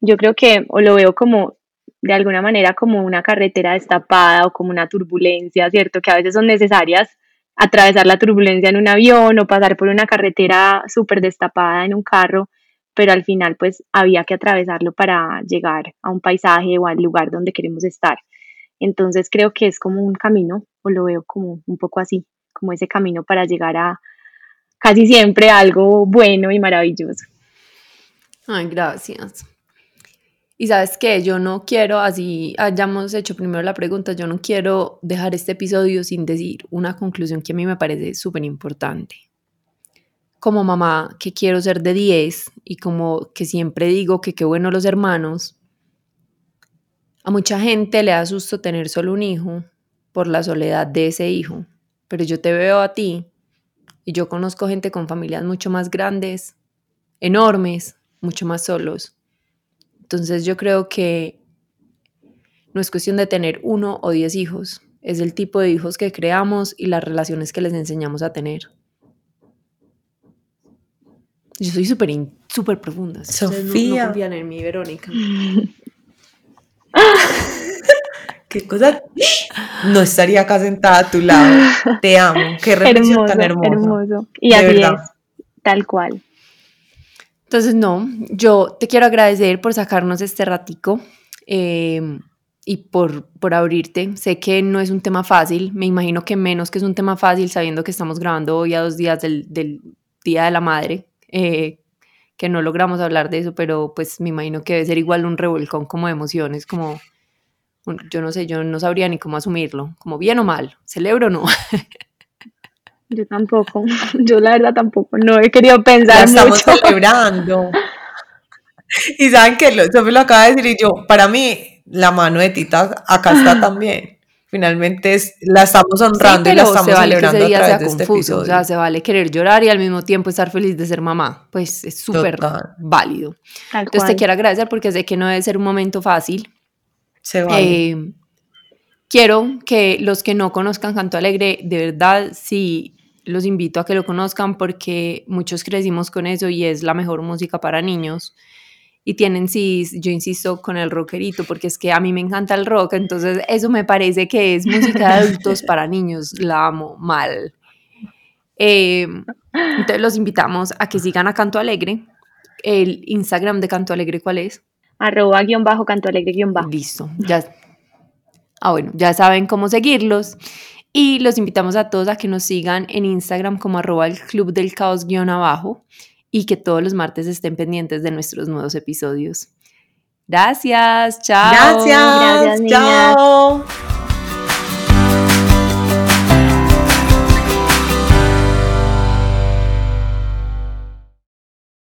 Yo creo que, o lo veo como de alguna manera como una carretera destapada o como una turbulencia, ¿cierto? Que a veces son necesarias atravesar la turbulencia en un avión o pasar por una carretera súper destapada en un carro, pero al final pues había que atravesarlo para llegar a un paisaje o al lugar donde queremos estar. Entonces creo que es como un camino, o lo veo como un poco así, como ese camino para llegar a casi siempre algo bueno y maravilloso. Ay, gracias. Y sabes que yo no quiero, así hayamos hecho primero la pregunta, yo no quiero dejar este episodio sin decir una conclusión que a mí me parece súper importante. Como mamá que quiero ser de 10 y como que siempre digo que qué bueno los hermanos, a mucha gente le da susto tener solo un hijo por la soledad de ese hijo, pero yo te veo a ti y yo conozco gente con familias mucho más grandes, enormes, mucho más solos entonces yo creo que no es cuestión de tener uno o diez hijos, es el tipo de hijos que creamos y las relaciones que les enseñamos a tener. Yo soy súper súper profunda. Sofía. No, confían en mí, Verónica. Qué cosa. No estaría acá sentada a tu lado. Te amo. Qué reflexión tan hermosa. Hermoso. Y así es, tal cual. Entonces, no, yo te quiero agradecer por sacarnos este ratico eh, y por, por abrirte. Sé que no es un tema fácil, me imagino que menos que es un tema fácil sabiendo que estamos grabando hoy a dos días del, Día de la Madre, eh, que no logramos hablar de eso, pero pues me imagino que debe ser igual un revolcón como de emociones, como, yo no sé, yo no sabría ni cómo asumirlo, como bien o mal, celebro o no. Yo tampoco, yo la verdad tampoco, no he querido pensar. estamos celebrando. Y saben que Sofía lo acaba de decir y yo, para mí, la mano de Tita acá está también. Finalmente es, la estamos honrando y la estamos celebrando a través de este episodio. O sea, se vale querer llorar y al mismo tiempo estar feliz de ser mamá. Pues es súper válido. Entonces te quiero agradecer porque sé que no debe ser un momento fácil. Se vale. Eh, quiero que los que no conozcan Canto Alegre, de verdad, si los invito a que lo conozcan porque muchos crecimos con eso y es la mejor música para niños. Y tienen, sí, yo insisto con el rockerito, porque es que a mí me encanta el rock, entonces eso me parece que es música de adultos para niños, la amo mal. Eh, entonces los invitamos a que sigan a Canto Alegre. El Instagram de Canto Alegre, ¿cuál es? Arroba guion bajo, canto alegre guion bajo. Listo, ya. Ah, bueno, ya saben cómo seguirlos. Y los invitamos a todos a que nos sigan en Instagram como arroba el club del caos guion abajo y que todos los martes estén pendientes de nuestros nuevos episodios. Gracias, chao. Gracias, Gracias, chao.